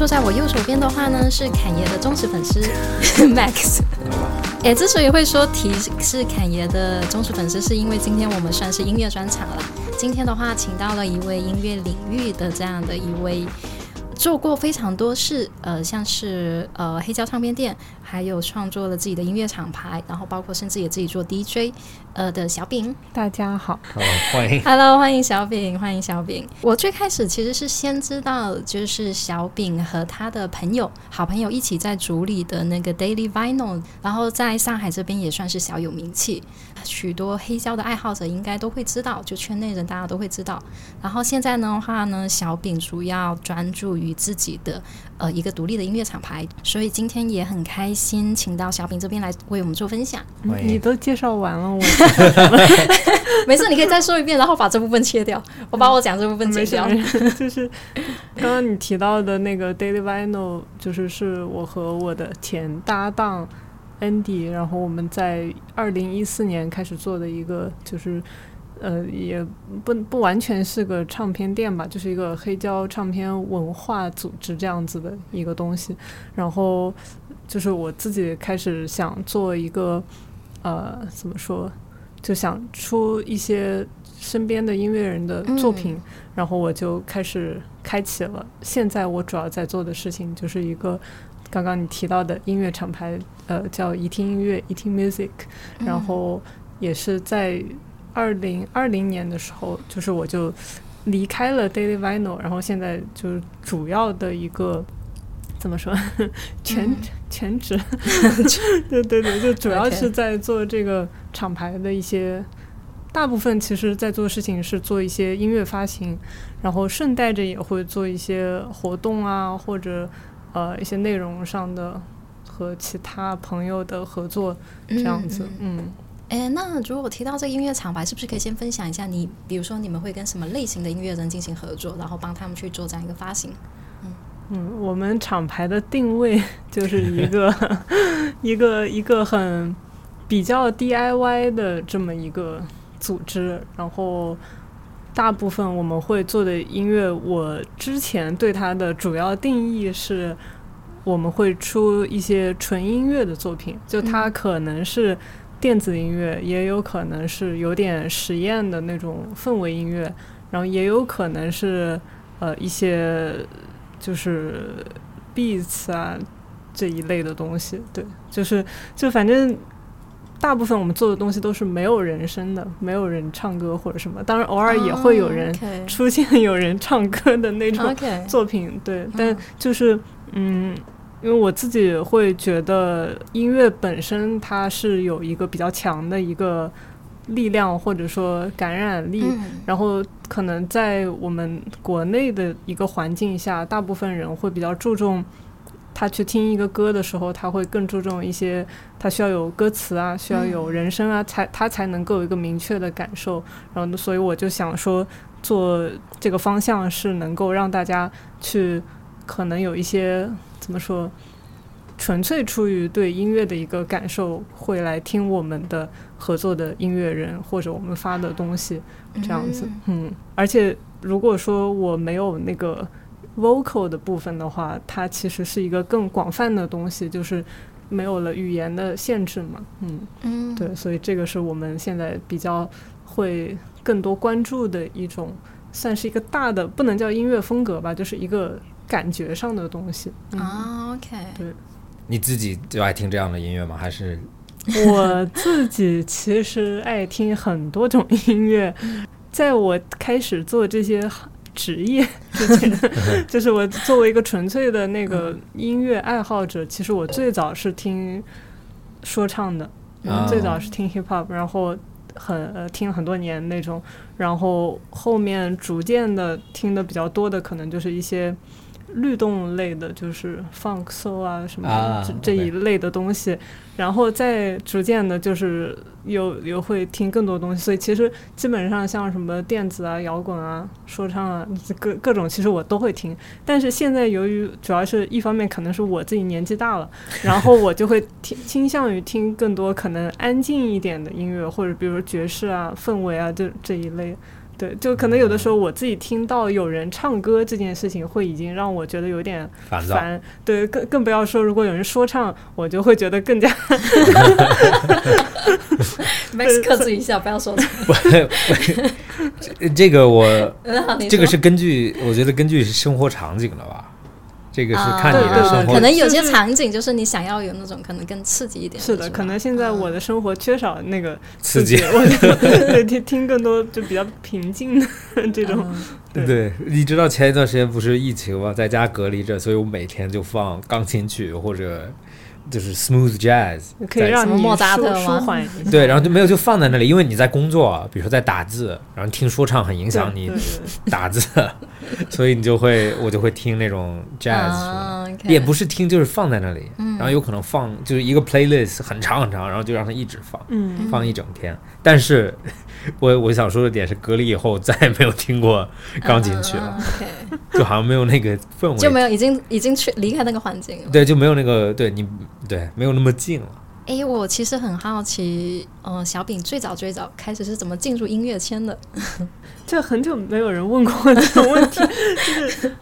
坐在我右手边的话呢，是侃爷的忠实粉丝 Max。哎，之所以会说提是侃爷的忠实粉丝，是因为今天我们算是音乐专场了。今天的话，请到了一位音乐领域的这样的一位。做过非常多事，呃，像是呃黑胶唱片店，还有创作了自己的音乐厂牌，然后包括甚至也自己做 DJ，呃的小饼。大家好，好欢迎，Hello，欢迎小饼，欢迎小饼。我最开始其实是先知道，就是小饼和他的朋友、好朋友一起在组里的那个 Daily Vinyl，然后在上海这边也算是小有名气，许多黑胶的爱好者应该都会知道，就圈内人大家都会知道。然后现在的话呢，小饼主要专注于。自己的呃一个独立的音乐厂牌，所以今天也很开心，请到小饼这边来为我们做分享。你都介绍完了，我 没事，你可以再说一遍，然后把这部分切掉，我把我讲这部分切掉。就是刚刚你提到的那个 Daily Vinyl，就是是我和我的前搭档 Andy，然后我们在二零一四年开始做的一个就是。呃，也不不完全是个唱片店吧，就是一个黑胶唱片文化组织这样子的一个东西。然后就是我自己开始想做一个，呃，怎么说，就想出一些身边的音乐人的作品，然后我就开始开启了。现在我主要在做的事情就是一个刚刚你提到的音乐厂牌，呃，叫一听音乐，一听 music，然后也是在。二零二零年的时候，就是我就离开了 Daily Vinyl，然后现在就是主要的一个怎么说 全全职，对对对，就主要是在做这个厂牌的一些，大部分其实在做事情是做一些音乐发行，然后顺带着也会做一些活动啊，或者呃一些内容上的和其他朋友的合作这样子，嗯。哎，那如果提到这个音乐厂牌，是不是可以先分享一下你，比如说你们会跟什么类型的音乐人进行合作，然后帮他们去做这样一个发行？嗯嗯，我们厂牌的定位 就是一个 一个一个很比较 DIY 的这么一个组织，然后大部分我们会做的音乐，我之前对它的主要定义是，我们会出一些纯音乐的作品，就它可能是。电子音乐也有可能是有点实验的那种氛围音乐，然后也有可能是呃一些就是 beats 啊这一类的东西。对，就是就反正大部分我们做的东西都是没有人声的，没有人唱歌或者什么。当然偶尔也会有人出现有人唱歌的那种作品。对，但就是嗯。因为我自己会觉得音乐本身它是有一个比较强的一个力量或者说感染力，然后可能在我们国内的一个环境下，大部分人会比较注重他去听一个歌的时候，他会更注重一些，他需要有歌词啊，需要有人声啊，才他才能够有一个明确的感受。然后，所以我就想说，做这个方向是能够让大家去可能有一些。怎么说？纯粹出于对音乐的一个感受，会来听我们的合作的音乐人或者我们发的东西，这样子。嗯，而且如果说我没有那个 vocal 的部分的话，它其实是一个更广泛的东西，就是没有了语言的限制嘛。嗯嗯，对，所以这个是我们现在比较会更多关注的一种，算是一个大的，不能叫音乐风格吧，就是一个。感觉上的东西。啊，OK，对，你自己就爱听这样的音乐吗？还是？我自己其实爱听很多种音乐。在我开始做这些职业之前，就是我作为一个纯粹的那个音乐爱好者，其实我最早是听说唱的，最早是听 hip hop，然后很呃听很多年那种，然后后面逐渐的听的比较多的，可能就是一些。律动类的，就是 funk soul 啊什么啊这这一类的东西，然后再逐渐的，就是又又会听更多东西，所以其实基本上像什么电子啊、摇滚啊、说唱啊，各各种其实我都会听。但是现在由于主要是一方面可能是我自己年纪大了，然后我就会听倾向于听更多可能安静一点的音乐，或者比如爵士啊、氛围啊这这一类。对，就可能有的时候我自己听到有人唱歌这件事情，会已经让我觉得有点烦。烦。对，更更不要说如果有人说唱，我就会觉得更加 Max 克制一下，不要说错。这 这个我这个是根据我觉得根据生活场景了吧？这个是啊看你的生活可能有些场景就是你想要有那种可能更刺激一点是的，可能现在我的生活缺少那个刺激。我就对听听更多就比较平静的 这种。对，你知道前一段时间不是疫情嘛？在家隔离着，所以我每天就放钢琴曲或者就是 smooth jazz，可以让你舒特吗舒缓一下。对，然后就没有就放在那里，因为你在工作啊，比如说在打字，然后听说唱很影响你 打字，所以你就会我就会听那种 jazz，、也不是听，就是放在那里，嗯然后有可能放就是一个 playlist 很长很长，然后就让它一直放，嗯，放一整天。但是我我想说的点是，隔离以后再也没有听过钢琴曲了，就好像没有那个氛围，就没有已经已经去离开那个环境了。对，就没有那个对你对没有那么近了。哎，我其实很好奇，呃，小饼最早最早开始是怎么进入音乐圈的？这很久没有人问过这种问题，就是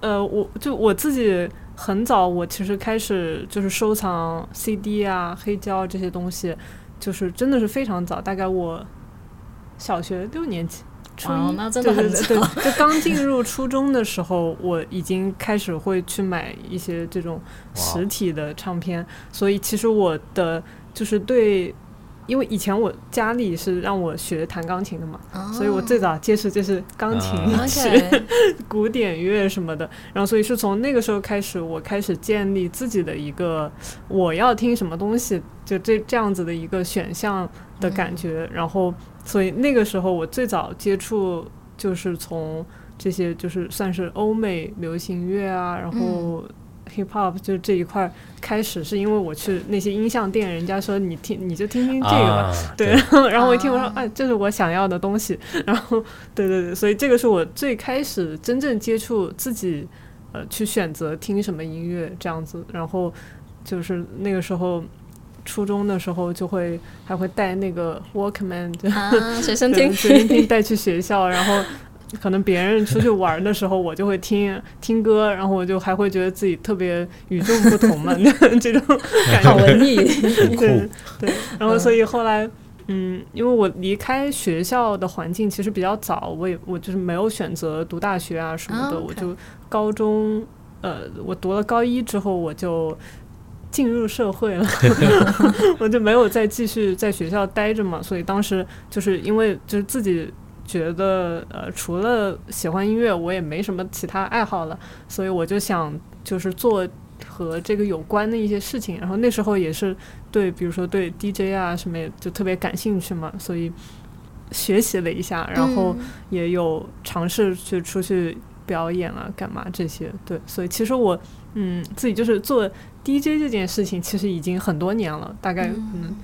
呃，我就我自己很早，我其实开始就是收藏 CD 啊、黑胶这些东西，就是真的是非常早，大概我小学六年级。初一，那真的很对对对，就刚进入初中的时候，我已经开始会去买一些这种实体的唱片，所以其实我的就是对，因为以前我家里是让我学弹钢琴的嘛，所以我最早接触就是钢琴啊曲、OK，古典乐什么的，然后所以是从那个时候开始，我开始建立自己的一个我要听什么东西，就这这样子的一个选项的感觉，然后所以那个时候我最早接触就是从这些就是算是欧美流行乐啊，然后 hip hop 就这一块儿开始，是因为我去那些音像店，人家说你听你就听听这个吧。啊、对，然后 然后我一听我说，啊哎，这是我想要的东西。然后，对对对，所以这个是我最开始真正接触自己，呃，去选择听什么音乐这样子。然后就是那个时候，初中的时候就会还会带那个 Walkman，就啊，随身对听，随身听带去学校，然后。可能别人出去玩的时候，我就会听听歌，然后我就还会觉得自己特别与众不同嘛，这种感觉好文艺。酷对对，然后所以后来，嗯，因为我离开学校的环境其实比较早，我也我就是没有选择读大学啊什么的，啊我就高中，呃，我读了高一之后我就。进入社会了，我就没有再继续在学校待着嘛，所以当时就是因为就是自己觉得呃，除了喜欢音乐，我也没什么其他爱好了，所以我就想就是做和这个有关的一些事情。然后那时候也是对，比如说对 DJ 啊什么，也就特别感兴趣嘛，所以学习了一下，然后嗯也有尝试去出去表演啊，干嘛这些。对，所以其实我嗯自己就是做 DJ 这件事情，其实已经很多年了，大概嗯。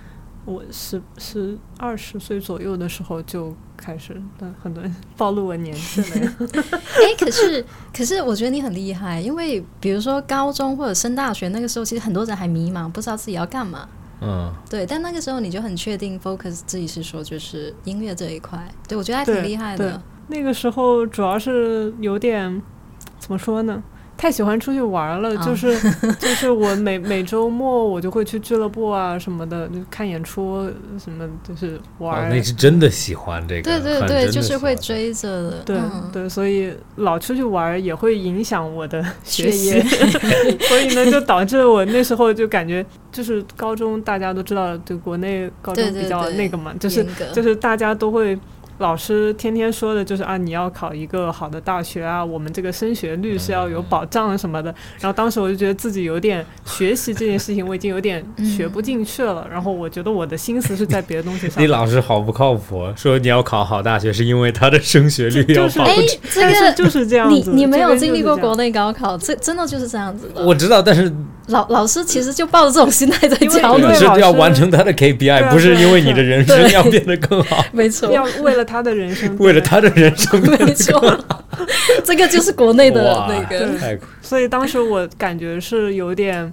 我十十二十岁左右的时候就开始，但很多人暴露我年纪了呀。哎，可是可是，我觉得你很厉害，因为比如说高中或者升大学那个时候，其实很多人还迷茫，不知道自己要干嘛。嗯，对，但那个时候你就很确定 focus 自己是说就是音乐这一块，对我觉得还挺厉害的。那个时候主要是有点怎么说呢？太喜欢出去玩了，啊。就是 就是我每每周末我就会去俱乐部啊什么的，就看演出什么，就是玩。哦，儿。那是真的喜欢这个，对对对，就是会追着的。对、嗯、对，所以老出去玩儿也会影响我的学业，所以呢，就导致我那时候就感觉，就是高中大家都知道，就国内高中比较那个嘛，就是就是大家都会老师天天说的就是啊，你要考一个好的大学啊，我们这个升学率是要有保障什么的。然后当时我就觉得自己有点学习这件事情，我已经有点学不进去了。然后我觉得我的心思是在别的东西上。你老师好不靠谱，说你要考好大学是因为他的升学率要保。哎，这个 就是这样子。你你没有经历过国内高考，这真的就是这样子的。我知道，但是老老师其实就抱着这种心态在教你，是要完成他的 KPI，不是因为你的人生要变得更好。没错，要为了他的人生。为了他的人生，没错，这个就是国内的那个。所以当时我感觉是有点，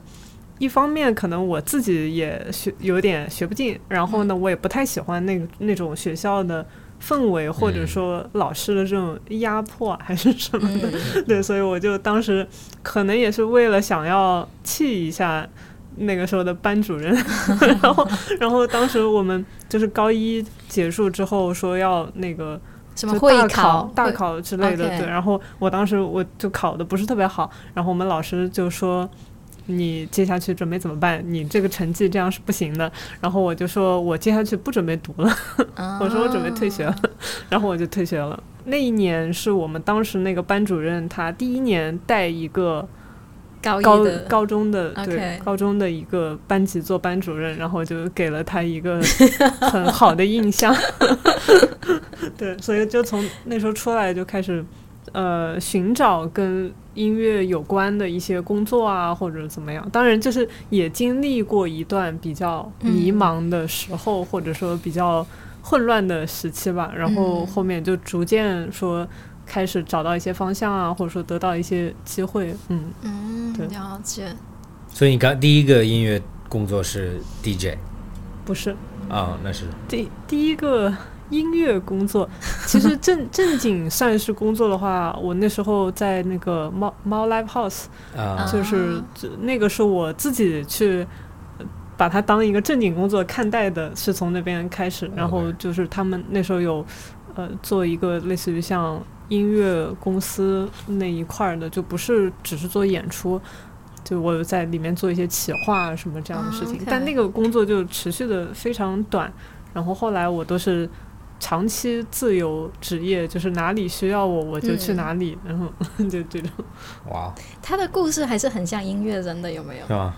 一方面可能我自己也学有点学不进，然后呢，我也不太喜欢那个那种学校的氛围，或者说老师的这种压迫还是什么的。对，所以我就当时可能也是为了想要气一下那个时候的班主任，然后，然后当时我们就是高一结束之后说要那个。什么会考、大考之类的，对。然后我当时我就考的不是特别好，然后我们老师就说：“你接下去准备怎么办？你这个成绩这样是不行的。”然后我就说：“我接下去不准备读了。” 我说：“我准备退学了。”然后我就退学了。那一年是我们当时那个班主任他第一年带一个。高高中的对高中的一个班级做班主任，然后就给了他一个 很好的印象。对，所以就从那时候出来就开始呃寻找跟音乐有关的一些工作啊，或者怎么样。当然，就是也经历过一段比较迷茫的时候，或者说比较混乱的时期吧。然后后面就逐渐说。开始找到一些方向啊，或者说得到一些机会，嗯嗯，了解。所以你刚第一个音乐工作是 DJ，不是啊？那是第第一个音乐工作。其实正 正经算是工作的话，我那时候在那个猫猫 Live House，啊，就是那个是我自己去把它当一个正经工作看待的，是从那边开始。然后就是他们那时候有呃做一个类似于像。音乐公司那一块的就不是只是做演出，就我在里面做一些企划什么这样的事情，但那个工作就持续的非常短。然后后来我都是长期自由职业，就是哪里需要我我就去哪里，然后 就这种。哇，他的故事还是很像音乐人的，有没有？是吗？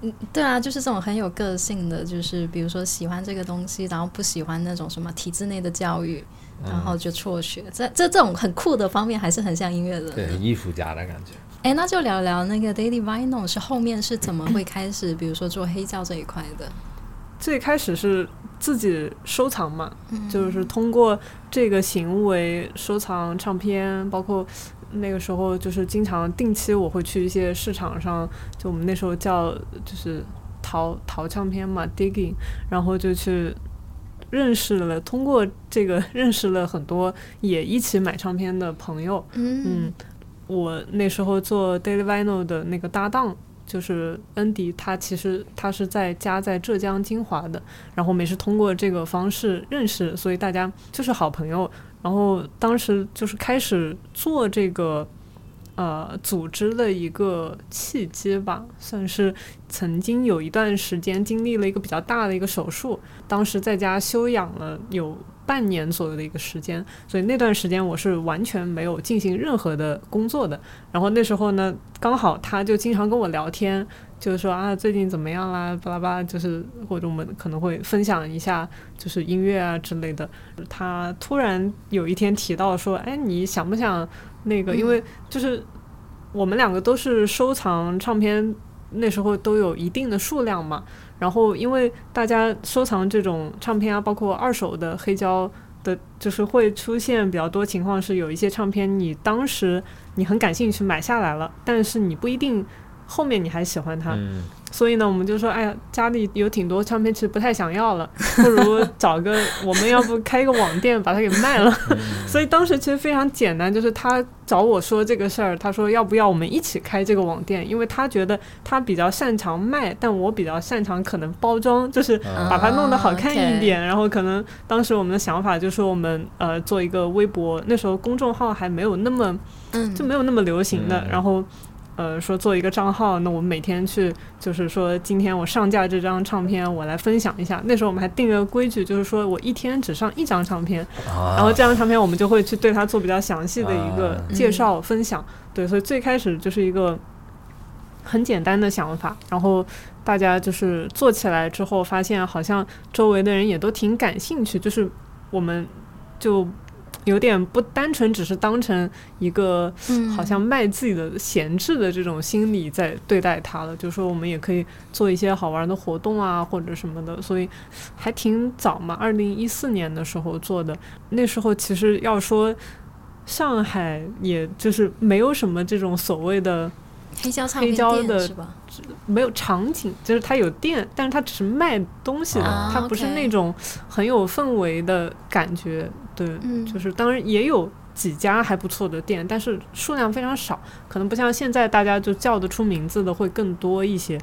嗯，对啊，就是这种很有个性的，就是比如说喜欢这个东西，然后不喜欢那种什么体制内的教育。然后就辍学，这这这种很酷的方面，还是很像音乐人，对，艺术家的感觉。哎，那就聊聊那个 Daily Vinyl 是后面是怎么会开始，比如说做黑胶这一块的。最开始是自己收藏嘛，就是通过这个行为收藏唱片，包括那个时候就是经常定期我会去一些市场上，就我们那时候叫就是淘淘唱片嘛，digging，然后就去。认识了，通过这个认识了很多也一起买唱片的朋友。嗯，我那时候做 Daily Vinyl 的那个搭档就是恩迪，他其实他是在家在浙江金华的，然后我们也是通过这个方式认识，所以大家就是好朋友。然后当时就是开始做这个。呃，组织的一个契机吧，算是曾经有一段时间经历了一个比较大的一个手术，当时在家休养了有半年左右的一个时间，所以那段时间我是完全没有进行任何的工作的。然后那时候呢，刚好他就经常跟我聊天，就是说啊，最近怎么样啦，巴拉巴拉，就是或者我们可能会分享一下，就是音乐啊之类的。他突然有一天提到说，哎，你想不想？那个，因为就是我们两个都是收藏唱片，那时候都有一定的数量嘛。然后，因为大家收藏这种唱片啊，包括二手的黑胶的，就是会出现比较多情况，是有一些唱片你当时你很感兴趣买下来了，但是你不一定后面你还喜欢他。所以呢，我们就说，哎呀，家里有挺多唱片，其实不太想要了，不如找个，我们要不开一个网店把它给卖了。所以当时其实非常简单，就是他找我说这个事儿，他说要不要我们一起开这个网店，因为他觉得他比较擅长卖，但我比较擅长可能包装，就是把它弄得好看一点。然后可能当时我们的想法就是我们呃做一个微博，那时候公众号还没有那么就没有那么流行的，然后。呃，说做一个账号，那我们每天去，就是说今天我上架这张唱片，我来分享一下。那时候我们还定了规矩，就是说我一天只上一张唱片，啊然后这张唱片我们就会去对它做比较详细的一个啊介绍、分享。对，所以最开始就是一个很简单的想法，然后大家就是做起来之后，发现好像周围的人也都挺感兴趣，就是我们就有点不单纯只是当成一个嗯，好像卖自己的闲置的这种心理在对待它了，就说我们也可以做一些好玩的活动啊，或者什么的，所以还挺早嘛，二零一四年的时候做的。那时候其实要说上海，也就是没有什么这种所谓的黑胶唱黑片胶的店是吧？没有场景，就是它有店，但是它只是卖东西的，啊它不是那种很有氛围的感觉。对，嗯就是当然也有几家还不错的店，但是数量非常少，可能不像现在大家就叫得出名字的会更多一些。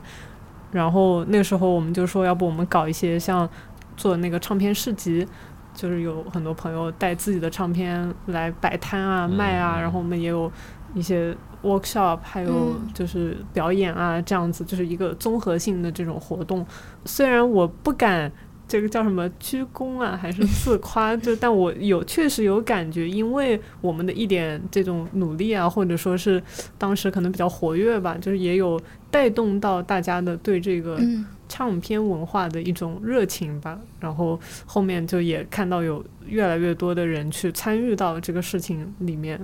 然后那时候我们就说，要不我们搞一些像做那个唱片市集，就是有很多朋友带自己的唱片来摆摊啊、卖啊，嗯然后我们也有一些 workshop，还有嗯就是表演啊，这样子就是一个综合性的这种活动。虽然我不敢这个叫什么鞠躬啊，还是自夸，就但我有确实有感觉，因为我们的一点这种努力啊，或者说是当时可能比较活跃吧，就是也有带动到大家的对这个嗯唱片文化的一种热情吧。然后后面就也看到有越来越多的人去参与到这个事情里面。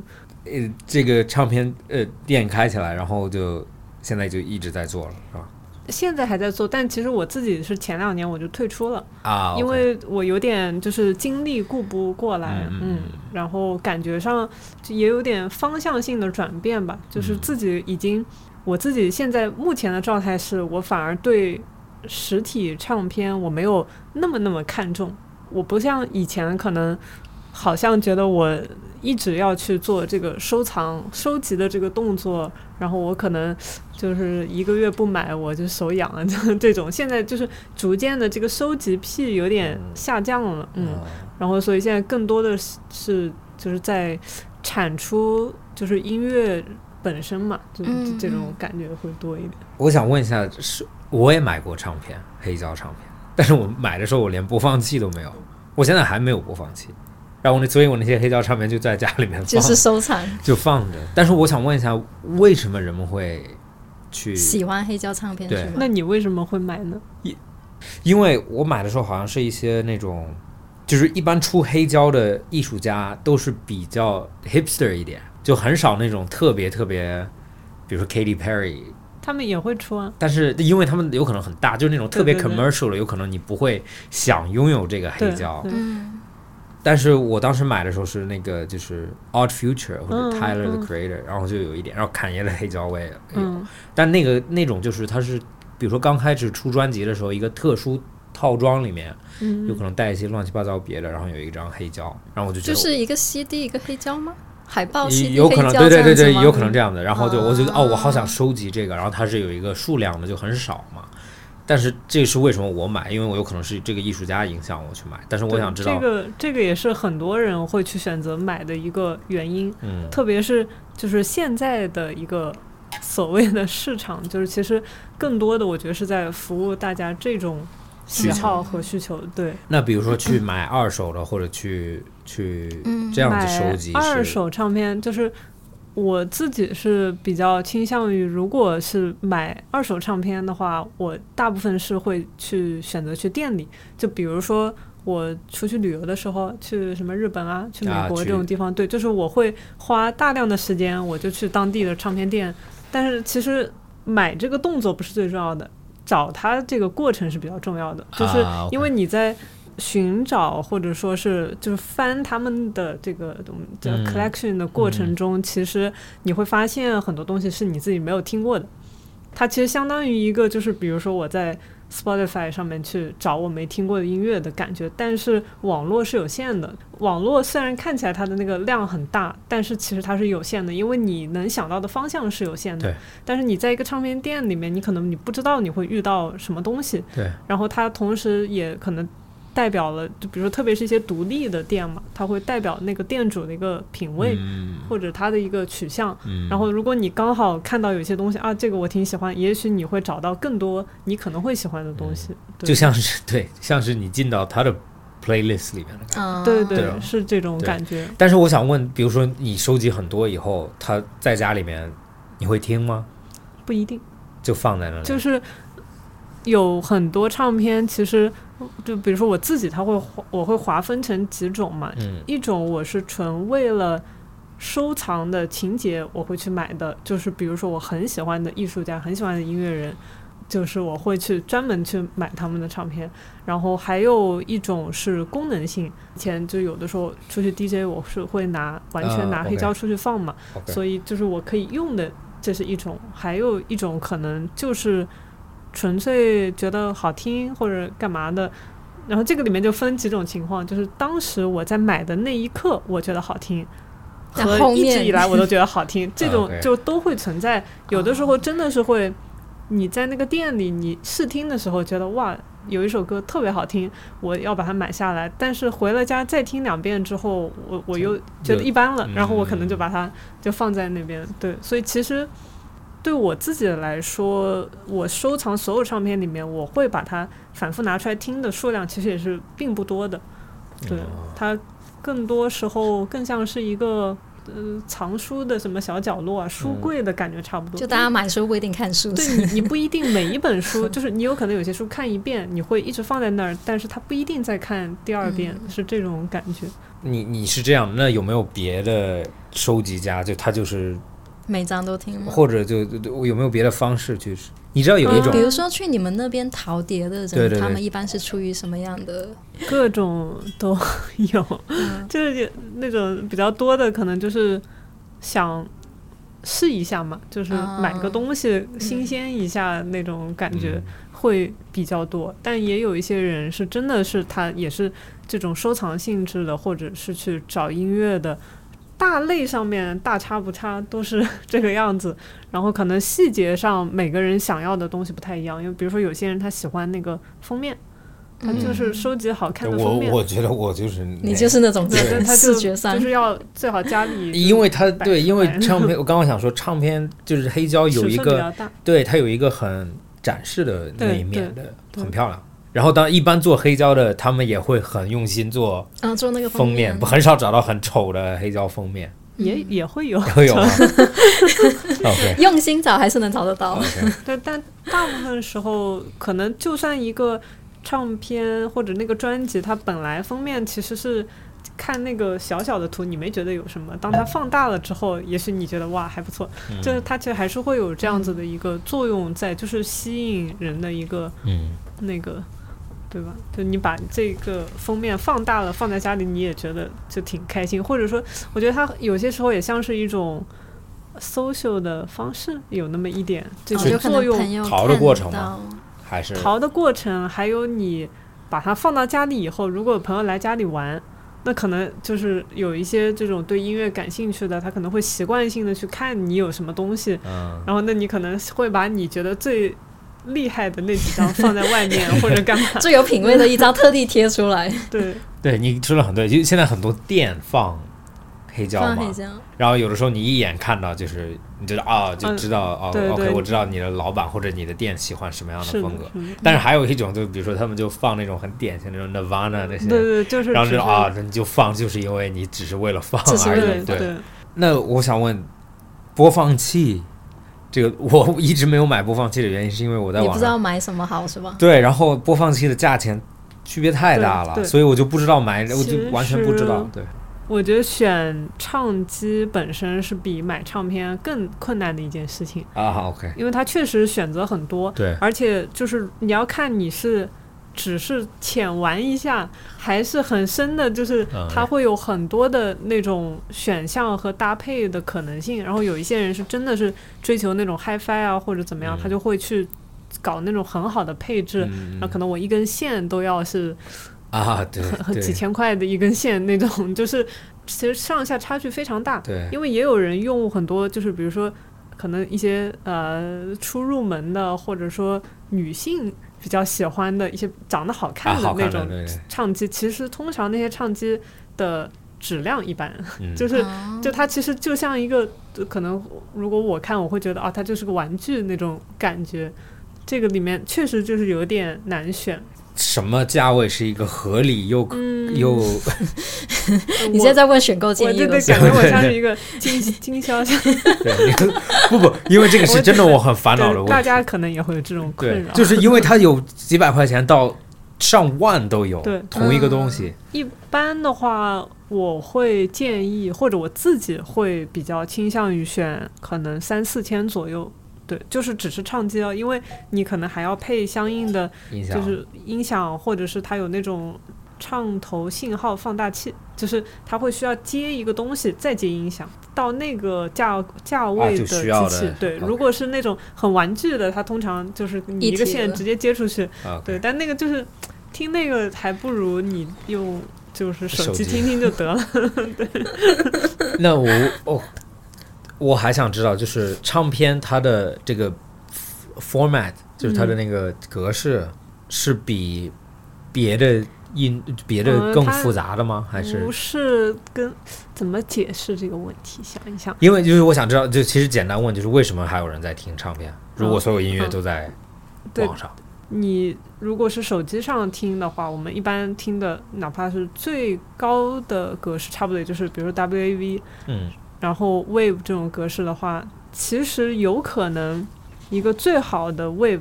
呃，这个唱片呃店开起来，然后就现在就一直在做了，是吧？现在还在做，但其实我自己是前两年我就退出了。啊，因为我有点就是精力顾不过来，嗯然后感觉上就也有点方向性的转变吧，就是嗯自己已经，我自己现在目前的状态是我反而对实体唱片我没有那么那么看重，我不像以前可能好像觉得我一直要去做这个收藏收集的这个动作，然后我可能就是一个月不买我就手痒了，就这种。现在就是逐渐的这个收集癖有点下降了，嗯，啊然后所以现在更多的是是就是在产出就是音乐本身嘛，就嗯这种嗯感觉会多一点。我想问一下，是我也买过唱片，黑胶唱片，但是我买的时候我连播放器都没有，我现在还没有播放器，然后我那所以我那些黑胶唱片就在家里面放，就是收藏，就放着。但是我想问一下，为什么人们会去？喜欢黑胶唱片对是吗？那你为什么会买呢？因为我买的时候好像是一些那种，就是一般出黑胶的艺术家都是比较 hipster 一点，就很少那种特别特别，比如说 Katy Perry，他们也会出啊，但是因为他们有可能很大，就是那种特别 commercial 的，有可能你不会想拥有这个黑对胶。对嗯但是我当时买的时候是那个就是 Odd Future 或者嗯 Tyler the 嗯 Creator，、然后就有一点，然后侃爷的黑胶我也有，嗯但那个那种就是它是，比如说刚开始出专辑的时候，一个特殊套装里面嗯，有可能带一些乱七八糟别的，然后有一张黑胶，然后我就觉得就是一个 CD 一个黑胶吗？海报有可能对对对对，有可能这样的。然后就我觉得哦，我好想啊收集这个，然后它是有一个数量的，就很少嘛。但是这是为什么我买？因为我有可能是这个艺术家影响我去买，但是我想知道，这个这个也是很多人会去选择买的一个原因，嗯，特别是就是现在的一个所谓的市场，就是其实更多的我觉得是在服务大家这种喜好和需求。对，那比如说去买二手的，或者去去嗯这样子收集是二手唱片，就是我自己是比较倾向于，如果是买二手唱片的话，我大部分是会去选择去店里，就比如说。我出去旅游的时候，去什么日本啊，去美国这种地方，对，就是我会花大量的时间，我就去当地的唱片店。但是其实买这个动作不是最重要的，找它这个过程是比较重要的，就是因为你在寻找或者说是就是翻他们的这个我们叫嗯 collection 的过程中，其实你会发现很多东西是你自己没有听过的。它其实相当于一个就是比如说我在 Spotify 上面去找我没听过的音乐的感觉，但是网络是有限的。网络虽然看起来它的那个量很大，但是其实它是有限的，因为你能想到的方向是有限的对。但是你在一个唱片店里面，你可能你不知道你会遇到什么东西，对，然后它同时也可能代表了，就比如说特别是一些独立的店嘛，它会代表那个店主的一个品味、嗯或者他的一个取向。嗯，然后，如果你刚好看到有些东西啊，这个我挺喜欢，也许你会找到更多你可能会喜欢的东西。对就像是 对，像是你进到他的 playlist 里面的感觉。嗯，对对啊是这种感觉。但是我想问，比如说你收集很多以后，他在家里面你会听吗？不一定，就放在那里？就是有很多唱片，其实就比如说我自己，它会划我会划分成几种嘛。嗯一种我是纯为了收藏的情节我会去买的，就是比如说我很喜欢的艺术家、很喜欢的音乐人，就是我会去专门去买他们的唱片。然后还有一种是功能性，以前就有的时候出去 DJ 我是会拿完全拿啊黑胶出去放嘛所以就是我可以用的，这是一种；还有一种可能就是纯粹觉得好听或者干嘛的。然后这个里面就分几种情况，就是当时我在买的那一刻，我觉得好听，和一直以来我都觉得好听，这种就都会存在。有的时候真的是会，你在那个店里你试听的时候觉得哇，有一首歌特别好听，我要把它买下来。但是回了家再听两遍之后，我我又觉得一般了，嗯然后我可能就把它就放在那边。对，所以其实对我自己来说，我收藏所有唱片里面，我会把它反复拿出来听的数量其实也是并不多的。对，它更多时候更像是一个。呃，藏书的什么小角落啊，书柜的感觉差不多。就大家买书不一定看书，对你，你不一定每一本书，就是你有可能有些书看一遍，你会一直放在那儿，但是它不一定再看第二遍，是这种感觉。你你是这样，那有没有别的收集家？就他就是，每张都听吗？或者就就有没有别的方式去？你知道有一种比如说去你们那边淘碟的人，对对对他们一般是出于什么样的？各种都有，嗯就是那种比较多的，可能就是想试一下嘛，就是买个东西新鲜一下那种感觉嗯会比较多。但也有一些人是真的是他也是这种收藏性质的，或者是去找音乐的。大类上面大差不差都是 这个样子，然后可能细节上每个人想要的东西不太一样，因为比如说有些人他喜欢那个封面，他就是收集好看的我封面，我觉得我就是你就是那种对，对他就视觉上就是要最好家里 因为他对，因为唱片，我刚刚想说，唱片就是黑胶有一个，对，它有一个很展示的那一面的，很漂亮。然后当一般做黑胶的，他们也会很用心做啊，做那个封面。面，不很少找到很丑的黑胶封面，也也会有，会有 用心找还是能找得到。对，但大部分时候可能就算一个唱片或者那个专辑，它本来封面其实是。看那个小小的图，你没觉得有什么？当它放大了之后，也许你觉得哇还不错，就是它其实还是会有这样子的一个作用在，就是吸引人的一个嗯，那个，对吧？就你把这个封面放大了，放在家里，你也觉得就挺开心，或者说，我觉得它有些时候也像是一种 social 的方式，有那么一点这哦有可种作用。淘的过程看吗还是淘的过程，还有你把它放到家里以后，如果有朋友来家里玩。那可能就是有一些这种对音乐感兴趣的，他可能会习惯性的去看你有什么东西，嗯，然后那你可能会把你觉得最厉害的那几张放在外面 或者干嘛？最有品味的一张特地贴出来，对，对你说的很对，就现在很多店放黑胶嘛黑，胶。然后有的时候你一眼看到就是你知道啊，就嗯知道哦对，OK，我知道你的老板或者你的店喜欢什么样的风格。但是还有一种，就比如说他们就放那种很典型的那种 Nirvana 那些，对对，就是然后只就啊，那你就放，就是因为你只是为了放而对已。对，那我想问，播放器这个我一直没有买播放器的原因，是因为我在网上不知道买什么好是吧？对，然后播放器的价钱区别太大了，所以我就不知道买，我就完全不知道。对，我觉得选唱机本身是比买唱片更困难的一件事情，啊好，OK，因为它确实选择很多，对，而且就是你要看你是。只是浅玩一下，还是很深的，就是嗯它会有很多的那种选项和搭配的可能性。然后有一些人是真的是追求那种 HiFi 啊，或者怎么样，嗯他就会去搞那种很好的配置。嗯可能我一根线都要是啊，对对几千块的一根线那种，就是其实上下差距非常大。对，因为也有人用很多，就是比如说可能一些呃初入门的，或者说女性比较喜欢的一些长得好啊，看的那种唱机，其实通常那些唱机的质量一般，嗯，就是哦就它其实就像一个，可能如果我看我会觉得啊，它就是个玩具那种感觉。这个里面确实就是有点难选。什么价位是一个合理又嗯，又 你现在在问选购我建议我对对，感觉我像是一个经经销商，对，不不，因为这个是真的我很烦恼的对大问题。家可能也会有这种困，扰。就是因为它有几百块钱到上万都有，对同一个东西，一般的话，我会建议，或者我自己会比较倾向于选可能三四千左右。对，就是只是唱机哦，因为你可能还要配相应的就是音响，或者是它有那种唱头信号放大器，就是它会需要接一个东西再接音响，到那个价价位的机器。需要的对如果是那种很玩具的，它通常就是你一个线直接接出去。啊，对，但那个就是听那个还不如你用就是手机听听就得了。对 那我哦，我还想知道，就是唱片它的这个 format，就是它的那个格式，是比别的音别的更复杂的吗？还是不是跟怎么解释这个问题？想一想，因为就是我想知道，就其实简单问，就是为什么还有人在听唱片？如果所有音乐嗯都在网上，你如果是手机上听的话，我们一般听的哪怕是最高的格式，差不多也就是比如说 WAV，嗯然后 Wave 这种格式的话，其实有可能一个最好的 Wave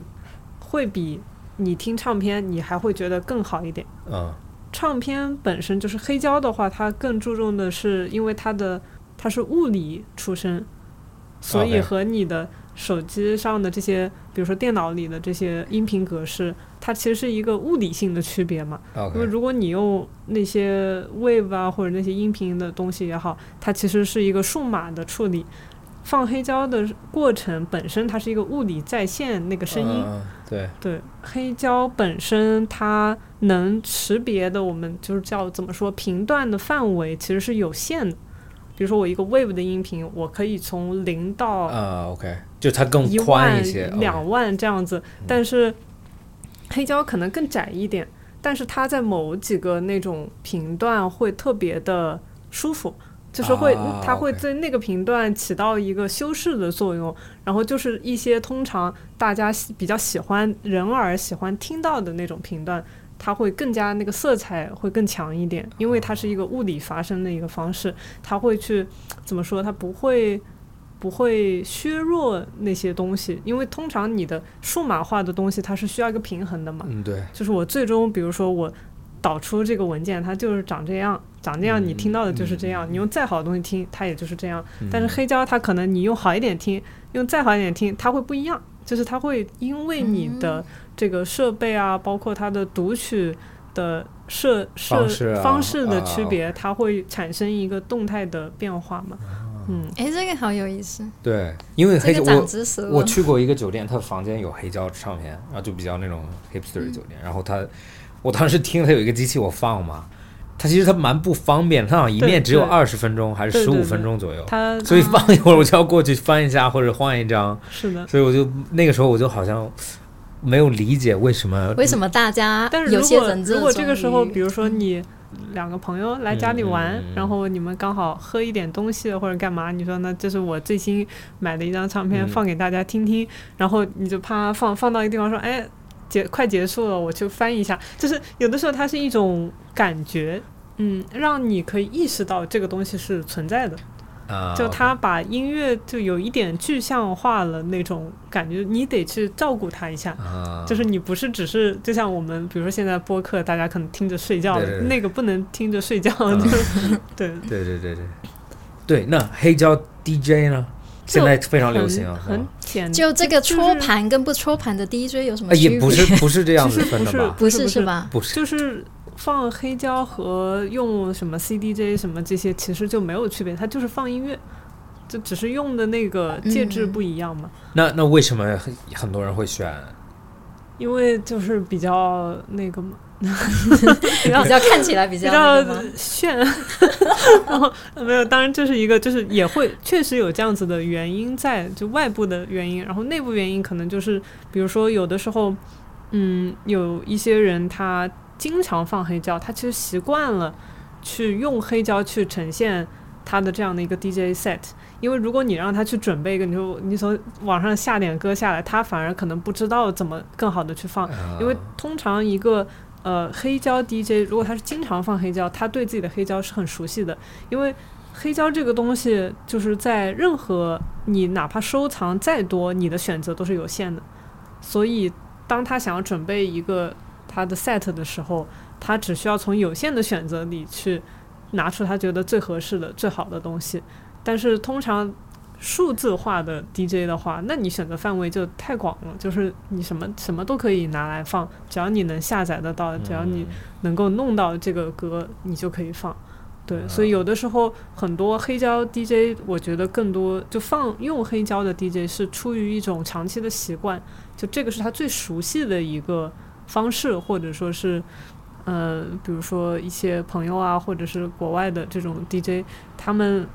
会比你听唱片你还会觉得更好一点。嗯唱片本身就是黑胶的话，它更注重的是，因为它的它是物理出身，所以和你的手机上的这些，比如说电脑里的这些音频格式，它其实是一个物理性的区别嘛。因为如果你用那些 Wave 啊或者那些音频的东西也好，它其实是一个数码的处理。放黑胶的过程本身，它是一个物理再现那个声音，嗯对，对，黑胶本身它能识别的，我们就是叫怎么说频段的范围其实是有限的。比如说我一个 wave 的音频，我可以从零到啊，OK，就它更宽一些，、两万这样子，但是黑胶可能更窄一点，但是它在某几个那种频段会特别的舒服。就是会，啊它会在那个频段起到一个修饰的作用，然后就是一些通常大家喜比较喜欢人耳喜欢听到的那种频段，它会更加那个色彩会更强一点，因为它是一个物理发生的一个方式，它会去怎么说？它不会不会削弱那些东西，因为通常你的数码化的东西它是需要一个平衡的嘛。嗯，对，就是我最终，比如说我导出这个文件，它就是长这样，长这样，你听到的就是这样。你用再好的东西听，它也就是这样。但是黑胶它可能你用好一点听，用再好一点听，它会不一样。就是它会因为你的这个设备啊，包括它的读取的设设方式啊方式的啊区别，它会产生一个动态的变化嘛。嗯，哎，这个好有意思，对，因为这黑胶我去过一个酒店，它房间有黑胶唱片，然后就比较那种 hipster 的酒店。然后它，我当时听它有一个机器我放嘛，它其实它蛮不方便，它好像一面只有二十分钟还是十五分钟左右，它所以放一会儿我就要过去翻一下或者换一张，是的。所以我就那个时候我就好像没有理解为什么为什么大家有但是如果些人如果这个时候，比如说你两个朋友来家里玩，然后你们刚好喝一点东西或者干嘛，你说呢？这是我最新买的一张唱片，嗯放给大家听听，然后你就啪放放到一个地方说，哎。结快结束了，我去翻一下。就是有的时候它是一种感觉，嗯，让你可以意识到这个东西是存在的。啊？就他把音乐就有一点具象化了那种感觉，你得去照顾他一下。啊，就是你不是只是就像我们，比如说现在播客，大家可能听着睡觉，对对对那个不能听着睡觉，对，对对对对对，那黑胶 DJ 呢？现在非常流行啊，很很简，就这个就是戳盘跟不搓盘的 DJ 有什么啊，区别？也不是不是这样子其实不是分的吧？不是不是是吧？不是，就是放黑胶和用什么 CDJ 什么这些其实就没有区别，它就是放音乐，就只是用的那个介质嗯不一样嘛。那那为什么很很多人会选？因为就是比较那个嘛 比较比较看起来比比较？炫，然后呃没有，当然这是一个，就是也会确实有这样子的原因在，就外部的原因，然后内部原因可能就是，比如说有的时候嗯，有一些人他经常放黑胶，他其实习惯了去用黑胶去呈现他的这样的一个 DJ set。因为如果你让他去准备一个，你就你从网上下点歌下来，他反而可能不知道怎么更好的去放。因为通常一个呃黑胶 DJ，如果他是经常放黑胶，他对自己的黑胶是很熟悉的。因为黑胶这个东西，就是在任何你哪怕收藏再多，你的选择都是有限的。所以当他想要准备一个他的 set 的时候，他只需要从有限的选择里去拿出他觉得最合适的、最好的东西。但是通常数字化的 DJ 的话，那你选择范围就太广了，就是你什么什么都可以拿来放，只要你能下载得到，只要你能够弄到这个歌，你就可以放。对，所以有的时候很多黑胶 DJ，我觉得更多就放用黑胶的 DJ 是出于一种长期的习惯，就这个是他最熟悉的一个方式，或者说是，呃，比如说一些朋友啊，或者是国外的这种 DJ，他们。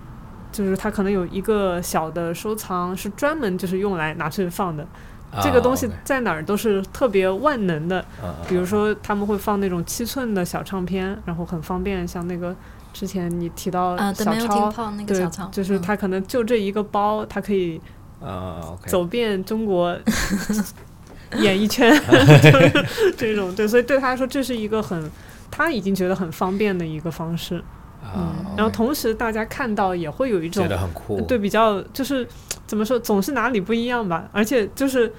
就是他可能有一个小的收藏，是专门就是用来拿去放的。这个东西在哪儿都是特别万能的。比如说他们会放那种七寸的小唱片，然后很方便。像那个之前你提到小超，对，就是他可能就这一个包，他可以走遍中国 演艺圈，这种对，所以对他来说这是一个很他已经觉得很方便的一个方式。嗯，然后同时大家看到也会有一种觉得很酷，对，比较就是怎么说，总是哪里不一样吧。而且就是，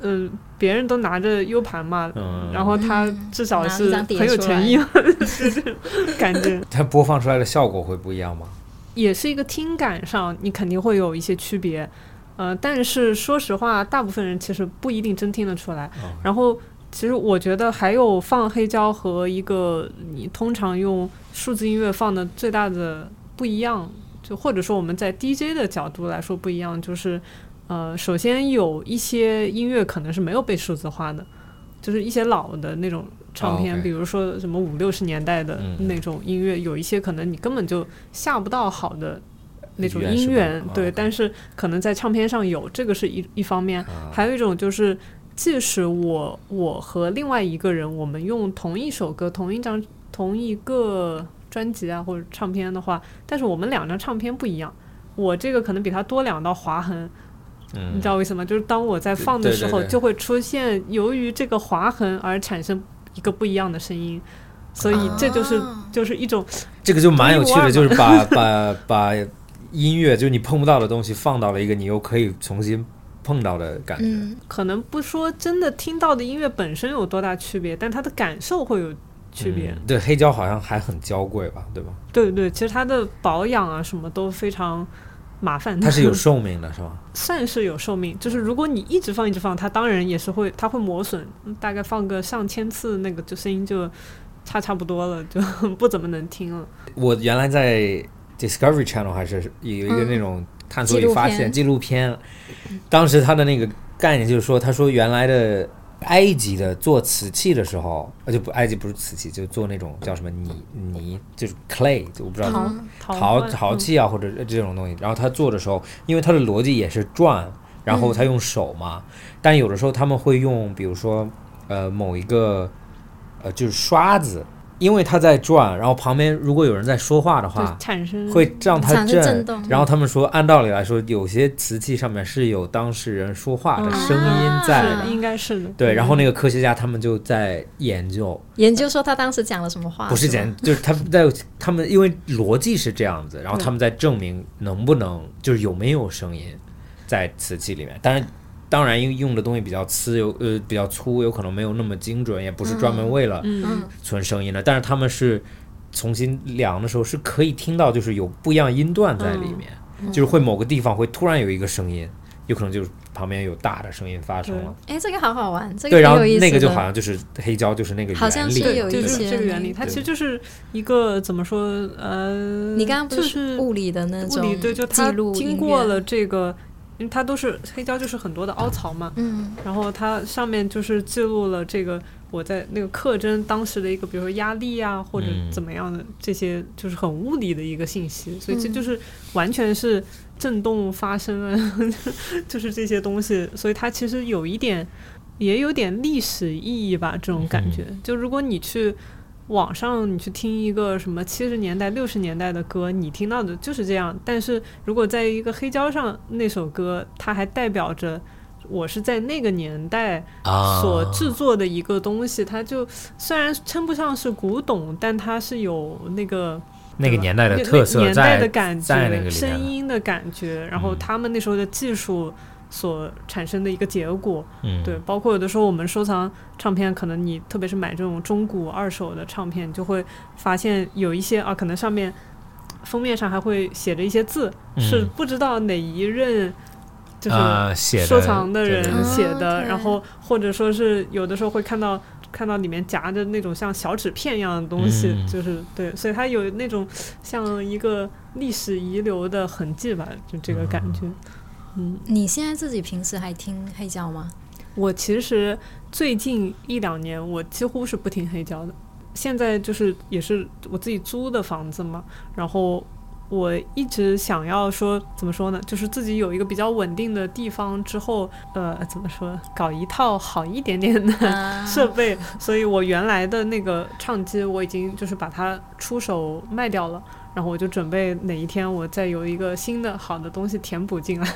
嗯，别人都拿着 U 盘嘛，然后他至少是很有诚意，就是感觉。它播放出来的效果会不一样吗？也是一个听感上，你肯定会有一些区别。呃，但是说实话，大部分人其实不一定真听得出来。然后。其实我觉得还有放黑胶和一个你通常用数字音乐放的最大的不一样，就或者说我们在 DJ 的角度来说不一样，就是呃，首先有一些音乐可能是没有被数字化的，就是一些老的那种唱片，比如说什么五六十年代的那种音乐，有一些可能你根本就下不到好的那种音源，对，但是可能在唱片上有，这个是一一方面，还有一种就是。即使我我和另外一个人，我们用同一首歌、同一张、同一个专辑啊或者唱片的话，但是我们两张唱片不一样，我这个可能比他多两道划痕，你知道为什么？就是当我在放的时候，就会出现由于这个划痕而产生一个不一样的声音，所以这就是就是一种这个就蛮有趣的，就是把把把音乐就是你碰不到的东西放到了一个你又可以重新。碰到的感觉，可能不说真的听到的音乐本身有多大区别，但它的感受会有区别。对，黑胶好像还很娇贵吧，对吧？对对，其实它的保养啊什么都非常麻烦。它是有寿命的，是吧？算是有寿命，就是如果你一直放一直放，它当然也是会，它会磨损。大概放个上千次，那个就声音就差差不多了，就 不怎么能听了。我原来在 Discovery Channel 还是有一个那种。探索与发现纪录片，当时他的那个概念就是说，他说原来的埃及的做瓷器的时候，呃，就不埃及不是瓷器，就做那种叫什么泥泥，就是 clay，就我不知道陶陶器啊或者这种东西。然后他做的时候，因为他的逻辑也是转，然后他用手嘛，但有的时候他们会用，比如说呃某一个呃就是刷子。因为它在转，然后旁边如果有人在说话的话，产生会让它震。然后他们说，按道理来说，有些瓷器上面是有当事人说话的声音在的，应该是的。对，然后那个科学家他们就在研究，研究说他当时讲了什么话。不是讲，就是他们在他们因为逻辑是这样子，然后他们在证明能不能就是有没有声音在瓷器里面，但是。当然，因为用的东西比较粗，有呃比较粗，有可能没有那么精准，也不是专门为了存声音的。但是他们是重新量的时候是可以听到，就是有不一样音段在里面，就是会某个地方会突然有一个声音，有可能就是旁边有大的声音发生了。哎，这个好好玩，这个对，然后那个就好像就是黑胶，就是那个好像是有一些这个原理，它其实就是一个怎么说呃，你刚刚不是物理的那种对，就它经过了这个。因为它都是黑胶，就是很多的凹槽嘛，嗯，然后它上面就是记录了这个我在那个刻针当时的一个，比如说压力啊，或者怎么样的这些，就是很物理的一个信息，所以这就是完全是震动发生啊，就是这些东西，所以它其实有一点也有点历史意义吧，这种感觉。就如果你去网上你去听一个什么七十年代、六十年代的歌，你听到的就是这样。但是如果在一个黑胶上那首歌，它还代表着我是在那个年代啊所制作的一个东西，它就虽然称不上是古董，但它是有那个那个年代的那特色年代的感觉、声音的感觉，然后嗯。他们那时候的技术所产生的一个结果。嗯，对，包括有的时候我们收藏唱片，可能你特别是买这种中古二手的唱片，就会发现有一些啊，可能上面封面上还会写着一些字，是嗯不知道哪一任就是收藏的人写的，然后或者说是有的时候会看到。看到里面夹着那种像小纸片一样的东西，嗯就是对，所以它有那种像一个历史遗留的痕迹吧，就这个感觉。嗯，你现在自己平时还听黑胶吗？我其实最近一两年，我几乎是不听黑胶的。现在就是也是我自己租的房子嘛，然后我一直想要说怎么说呢，就是自己有一个比较稳定的地方之后，呃，怎么说，搞一套好一点点的啊 设备，所以我原来的那个唱机我已经就是把它出手卖掉了，然后我就准备哪一天我再有一个新的好的东西填补进来。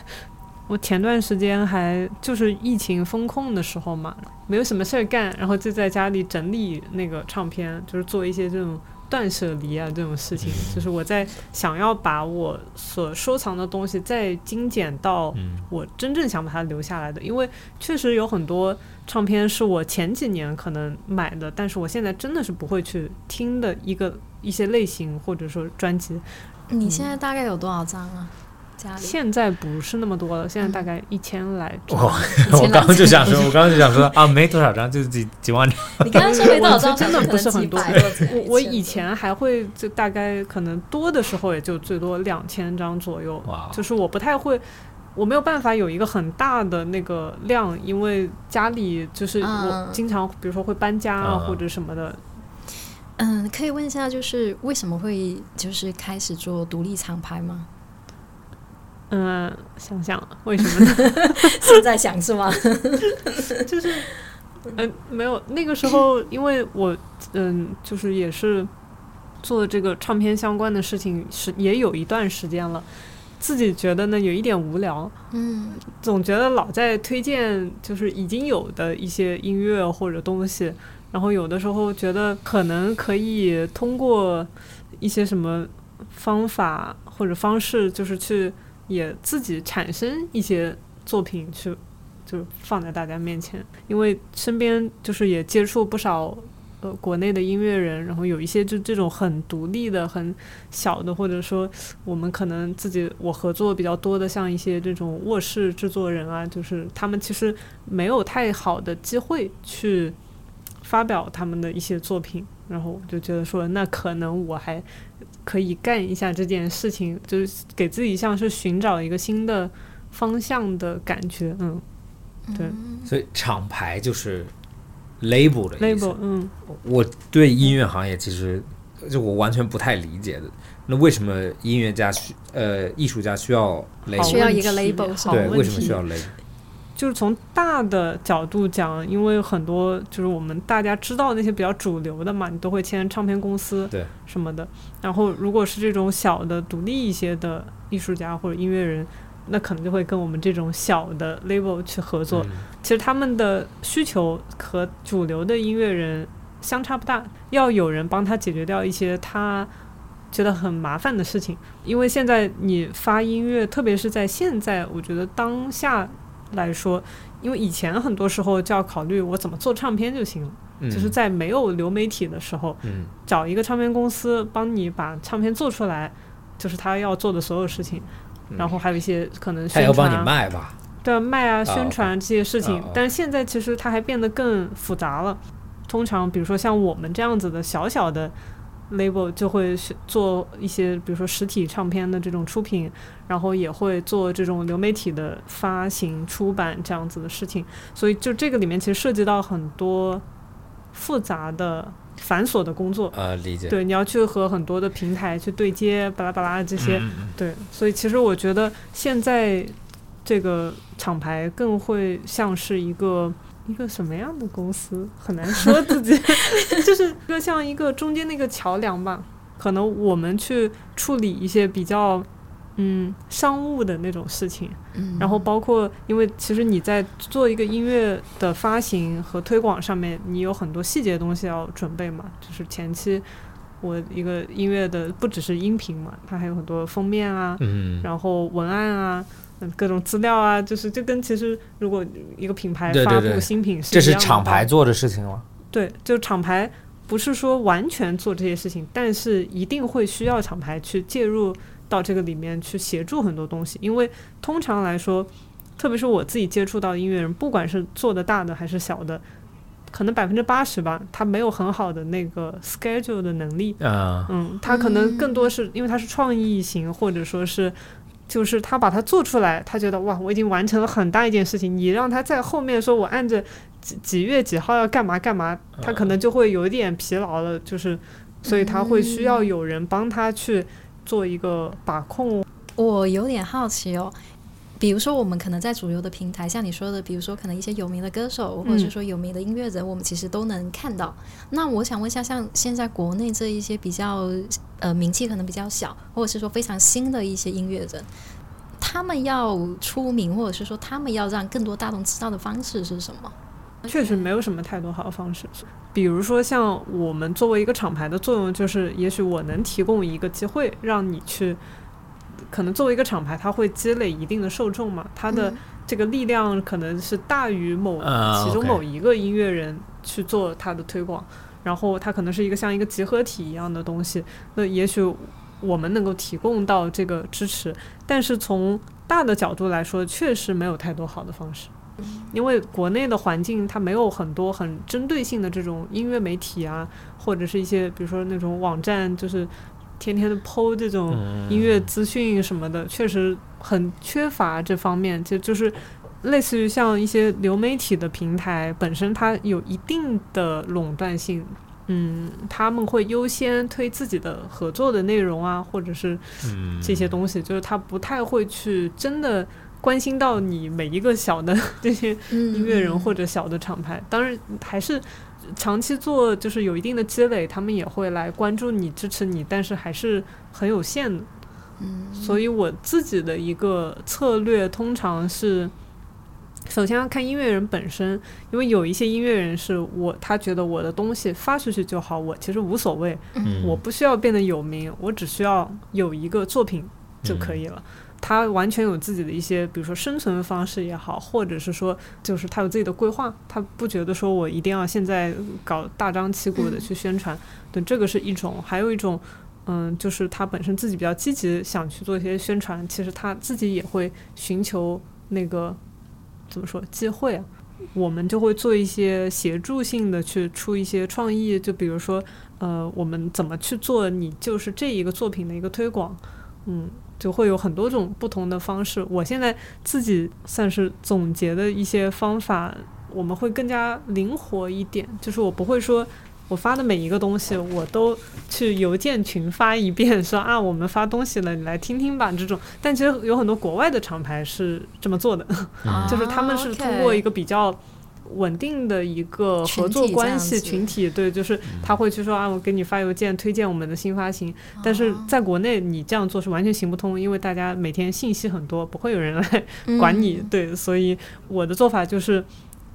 我前段时间还就是疫情封控的时候嘛，没有什么事儿干，然后就在家里整理那个唱片，就是做一些这种断舍离啊这种事情。就是我在想要把我所收藏的东西再精简到嗯我真正想把它留下来的，因为确实有很多唱片是我前几年可能买的，但是我现在真的是不会去听的一个一些类型或者说专辑。你现在大概有多少张啊？家里？现在不是那么多了，现在大概一千来张。哇我刚刚就想说，我刚刚就想说啊，没多少张，就是几几万张。你刚刚说没多少张，真的不是很多我我以前还会就大概可能多的时候也就最多两千张左右，哇就是我不太会。我没有办法有一个很大的那个量，因为家里就是我嗯经常，比如说会搬家啊嗯或者什么的。嗯，可以问一下，就是为什么会就是开始做独立厂牌吗？嗯，想想为什么呢？现在想是吗？就是，嗯、没有那个时候，因为我嗯，就是也是做这个唱片相关的事情，是也有一段时间了，自己觉得呢有一点无聊，嗯总觉得老在推荐就是已经有的一些音乐或者东西，然后有的时候觉得可能可以通过一些什么方法或者方式，就是去也自己产生一些作品去，就放在大家面前，因为身边就是也接触不少。呃，国内的音乐人，然后有一些就这种很独立的、很小的，或者说我们可能自己我合作比较多的，像一些这种卧室制作人啊，就是他们其实没有太好的机会去发表他们的一些作品，然后我就觉得说，那可能我还可以干一下这件事情，就是给自己像是寻找一个新的方向的感觉，嗯对所以厂牌就是 label 的。，label，嗯。我对音乐行业其实就我完全不太理解的。那为什么音乐家需呃艺术家需要 label？需要一个 label 对，为什么需要 label？就是从大的角度讲，因为很多就是我们大家知道那些比较主流的嘛，你都会签唱片公司，对什么的。然后如果是这种小的、独立一些的艺术家或者音乐人，那可能就会跟我们这种小的 label 去合作。嗯其实他们的需求和主流的音乐人相差不大，要有人帮他解决掉一些他觉得很麻烦的事情。因为现在你发音乐，特别是在现在，我觉得当下来说，因为以前很多时候就要考虑我怎么做唱片就行了，嗯就是在没有流媒体的时候，嗯找一个唱片公司帮你把唱片做出来，就是他要做的所有事情。然后还有一些可能宣传、他要帮你卖吧？对啊卖啊、啊宣传这些事情，但是现在其实它还变得更复杂了。通常，比如说像我们这样子的小小的 label，就会是做一些，比如说实体唱片的这种出品，然后也会做这种流媒体的发行、出版这样子的事情。所以，就这个里面其实涉及到很多复杂的、繁琐的工作。呃，理解。对，你要去和很多的平台去对接，巴拉巴拉这些。对，所以其实我觉得现在这个厂牌更会像是一个一个什么样的公司，很难说自己，就是一个像一个中间那个桥梁吧。可能我们去处理一些比较嗯商务的那种事情，嗯，然后包括因为其实你在做一个音乐的发行和推广上面，你有很多细节的东西要准备嘛，就是前期我一个音乐的不只是音频嘛，它还有很多封面啊，嗯，然后文案啊。嗯各种资料啊，就是就跟其实如果一个品牌发布新品是这是一样的道理厂牌做的事情吗。对，就厂牌不是说完全做这些事情，但是一定会需要厂牌去介入到这个里面去协助很多东西，因为通常来说，特别是我自己接触到的音乐人，不管是做的大的还是小的，可能百分之八十吧，他没有很好的那个 schedule 的能力。嗯嗯，他可能更多是因为他是创意型，或者说是。就是他把它做出来，他觉得哇，我已经完成了很大一件事情。你让他在后面说，我按着几几月几号要干嘛干嘛，他可能就会有一点疲劳了。就是，所以他会需要有人帮他去做一个把控。我有点好奇哦，比如说我们可能在主流的平台，像你说的，比如说可能一些有名的歌手，或者是说有名的音乐人，我们其实都能看到。那我想问一下，像现在国内这一些比较呃名气可能比较小，或者是说非常新的一些音乐人，他们要出名，或者是说他们要让更多大众知道的方式是什么？确实没有什么太多好的方式。比如说，像我们作为一个厂牌的作用，就是也许我能提供一个机会，让你去，可能作为一个厂牌，它会积累一定的受众嘛，它的嗯这个力量可能是大于某啊其中某一个音乐人去做它的推广，然后它可能是一个像一个集合体一样的东西。那也许我们能够提供到这个支持，但是从大的角度来说，确实没有太多好的方式。因为国内的环境它没有很多很针对性的这种音乐媒体啊，或者是一些比如说那种网站，就是天天的剖这种音乐资讯什么的，确实很缺乏这方面。就就是类似于像一些流媒体的平台本身，它有一定的垄断性。嗯，他们会优先推自己的合作的内容啊，或者是嗯这些东西，就是他不太会去真的关心到你每一个小的 这些嗯音乐人或者小的厂牌，当然还是长期做，就是有一定的积累，他们也会来关注你、支持你，但是还是很有限的。嗯，所以我自己的一个策略通常是，首先要看音乐人本身，因为有一些音乐人是我他觉得我的东西发出去就好，我其实无所谓，嗯我不需要变得有名，我只需要有一个作品就可以了。他完全有自己的一些，比如说生存方式也好，或者是说，就是他有自己的规划，他不觉得说我一定要现在搞大张旗鼓的去宣传，对，这个是一种。还有一种，嗯，就是他本身自己比较积极，想去做一些宣传，其实他自己也会寻求那个怎么说机会啊。我们就会做一些协助性的去出一些创意，就比如说，呃，我们怎么去做你就是这一个作品的一个推广，嗯，就会有很多种不同的方式。我现在自己算是总结的一些方法，我们会更加灵活一点，就是我不会说。我发的每一个东西，我都去邮件群发一遍，说啊，我们发东西了，你来听听吧。这种，但其实有很多国外的厂牌是这么做的，啊 就是他们是通过一个比较稳定的一个合作关系群体对，就是他会去说啊，我给你发邮件推荐我们的新发行，但是哦。在国内你这样做是完全行不通，因为大家每天信息很多，不会有人来管你，嗯对，所以我的做法就是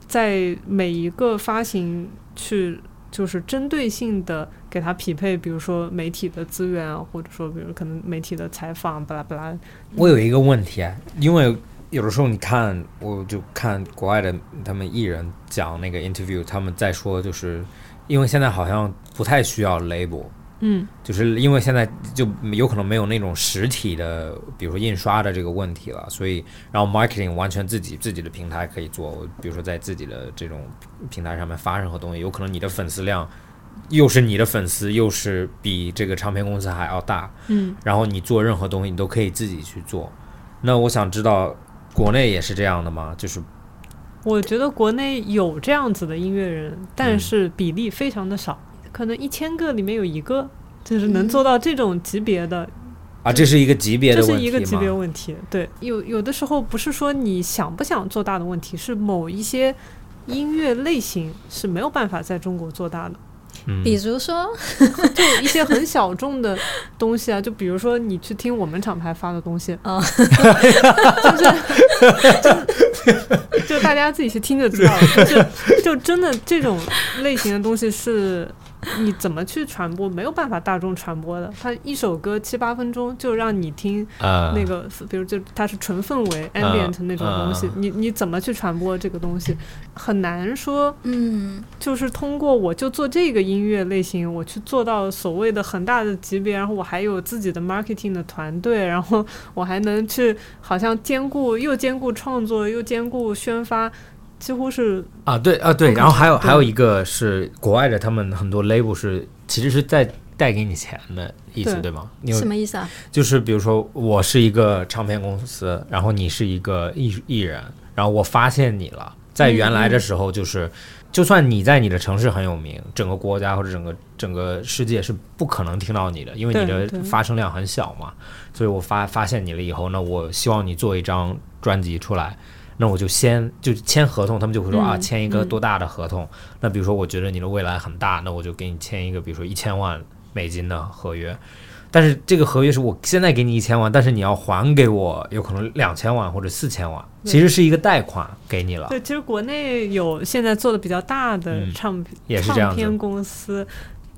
在每一个发行去。就是针对性的给他匹配，比如说媒体的资源啊，或者说比如可能媒体的采访，巴拉巴拉，我有一个问题啊，因为有的时候你看，我就看国外的他们艺人讲那个 interview，他们在说，就是因为现在好像不太需要 label，嗯就是因为现在就有可能没有那种实体的，比如说印刷的这个问题了，所以然后 marketing 完全自己自己的平台可以做，比如说在自己的这种平台上面发任何东西，有可能你的粉丝量又是你的粉丝，又是比这个唱片公司还要大，嗯，然后你做任何东西你都可以自己去做。那我想知道国内也是这样的吗？就是我觉得国内有这样子的音乐人，但嗯是比例非常的少，可能一千个里面有一个，就是能做到这种级别的，啊，这是一个级别这的问题是一个级别？问题。对，有有的时候不是说你想不想做大的问题，是某一些音乐类型是没有办法在中国做大的。嗯。比如说，就一些很小众的东西啊，就比如说你去听我们厂牌发的东西，啊就就大家自己去听就知道了。就是就真的这种类型的东西是你怎么去传播，没有办法大众传播的。它一首歌七八分钟就让你听呃那个，比如就它是纯氛围 ambient 那种东西，你你怎么去传播这个东西，很难说。嗯，就是通过我就做这个音乐类型，我去做到所谓的很大的级别，然后我还有自己的 marketing 的团队，然后我还能去好像兼顾又兼顾创作又兼顾宣发，几乎是啊，对啊，对，然后还有还有一个是国外的，他们很多 label 是其实是在带给你钱的意思，对对吗？因为什么意思啊？就是比如说我是一个唱片公司，然后你是一个艺艺人，然后我发现你了，在原来的时候就是。就算你在你的城市很有名，整个国家或者整个整个世界是不可能听到你的，因为你的发声量很小嘛。所以我发发现你了以后，呢我希望你做一张专辑出来，那我就先就签合同，他们就会说、啊，嗯签一个嗯多大的合同？那比如说我觉得你的未来很大，那我就给你签一个，比如说一千万美金的合约。但是这个合约是我现在给你一千万，但是你要还给我有可能两千万或者四千万，其实是一个贷款给你了。对。其实国内有现在做的比较大的嗯唱片、唱片公司，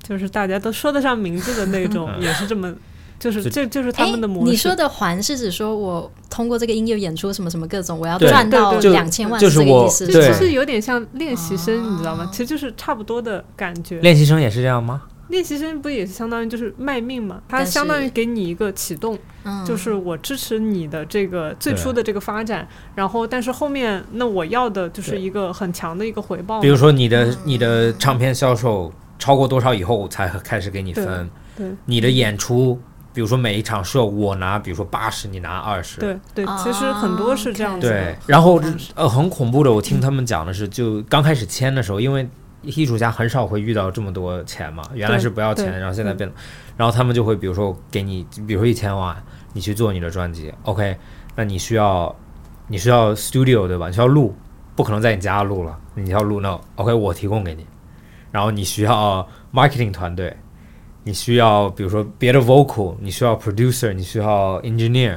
就是大家都说得上名字的那种，嗯也是这么。就是这就是他们的模式。哎你说的还是指说我通过这个音乐演出什么什么各种，我要赚到两千万，就是我这个意思其实有点像练习生，你知道吗哦？其实就是差不多的感觉。练习生也是这样吗？练习生不也是相当于就是卖命嘛？他相当于给你一个启动，嗯，就是我支持你的这个最初的这个发展，然后但是后面那我要的就是一个很强的一个回报。比如说你的你的唱片销售超过多少以后才开始给你分，对你的演出，比如说每一场 show 我拿，比如说八十，你拿二十。对对，哦其实很多是这样子的。对，然后呃很恐怖的，我听他们讲的是，就刚开始签的时候，因为艺术家很少会遇到这么多钱嘛，原来是不要钱，然后现在变，然后他们就会比如说给你，比如说一千万，你去做你的专辑，OK，那你需要你需要 studio 对吧？你需要录，不可能在你家录了，你要录那 OK 我提供给你，然后你需要 marketing 团队，你需要比如说别的 vocal，你需要 producer，你需要 engineer，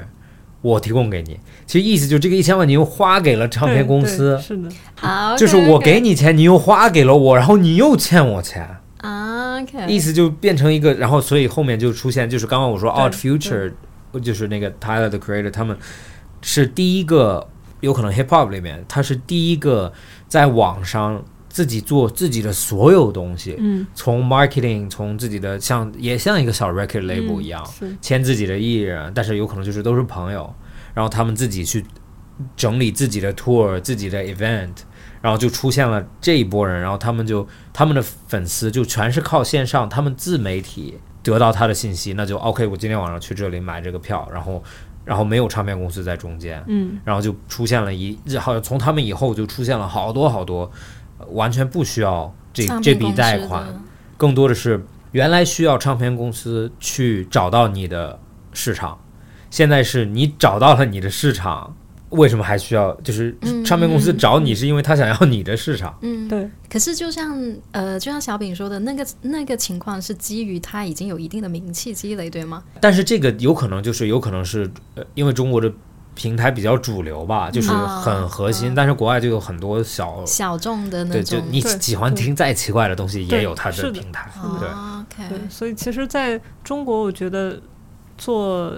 我提供给你。其实意思就是这个一千万你又花给了唱片公司，是的，好，就是我给你钱，你又花给了我，然后你又欠我钱，啊，OK，意思就变成一个，然后所以后面就出现，就是刚刚我说 Out Future，就是那个 Tyler the Creator，他们是第一个，有可能 Hip Hop 里面，他是第一个在网上自己做自己的所有东西，嗯，从 marketing，从自己的像也像一个小 record label 嗯一样，是。签自己的艺人，但是有可能就是都是朋友，然后他们自己去整理自己的 tour、自己的 event，然后就出现了这一波人，然后他们就他们的粉丝就全是靠线上，他们自媒体得到他的信息，那就 OK，我今天晚上去这里买这个票，然后然后没有唱片公司在中间，嗯。然后就出现了一，好像从他们以后就出现了好多好多，呃完全不需要这这笔贷款，更多的是原来需要唱片公司去找到你的市场，现在是你找到了你的市场，为什么还需要？就是嗯唱片公司找你是因为他想要你的市场。嗯，对，可是就像呃，就像小饼说的那个那个情况是基于他已经有一定的名气积累，对吗？但是这个有可能就是有可能是呃，因为中国的平台比较主流吧，就是啊很核心，嗯但是国外就有很多小。小众的那对，就种，你喜欢听再奇怪的东西，也有它的的平台。对，所以其实在中国，我觉得做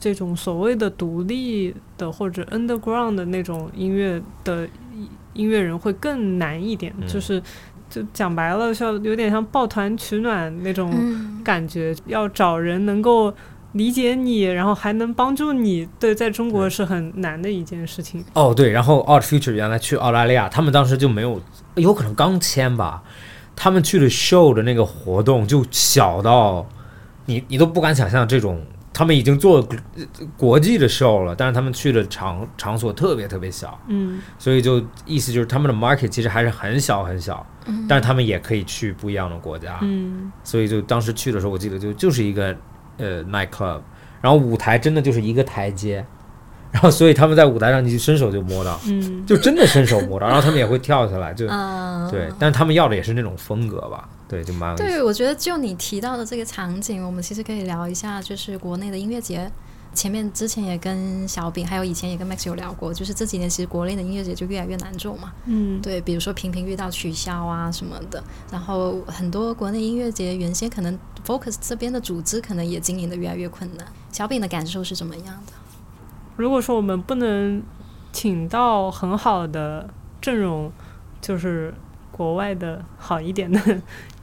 这种所谓的独立的或者 underground 的那种音乐的音音乐人会更难一点，嗯就是就讲白了，像有点像抱团取暖那种嗯，感觉，要找人能够。理解你，然后还能帮助你，对，在中国是很难的一件事情。哦，对，然后 Art Future 原来去澳大利亚，他们当时就没有，有可能刚签吧，他们去的 show 的那个活动就小到你你都不敢想象这种，他们已经做呃国际的 show 了，但是他们去的场场所特别特别小，嗯，所以就意思就是他们的 market 其实还是很小很小，嗯。但是他们也可以去不一样的国家，嗯，所以就当时去的时候，我记得就就是一个呃 night club，然后舞台真的就是一个台阶，然后所以他们在舞台上你就伸手就摸到，嗯，就真的伸手摸到，然后他们也会跳下来，就嗯，对，但是他们要的也是那种风格吧，对，就蛮。对，我觉得就你提到的这个场景，我们其实可以聊一下，就是国内的音乐节。前面之前也跟小饼，还有以前也跟 Max 有聊过，就是这几年其实国内的音乐节就越来越难做嘛。嗯，对，比如说频频遇到取消啊什么的，然后很多国内音乐节原先可能 Focus 这边的组织可能也经营的越来越困难。小饼的感受是怎么样的？如果说我们不能请到很好的阵容，就是国外的好一点的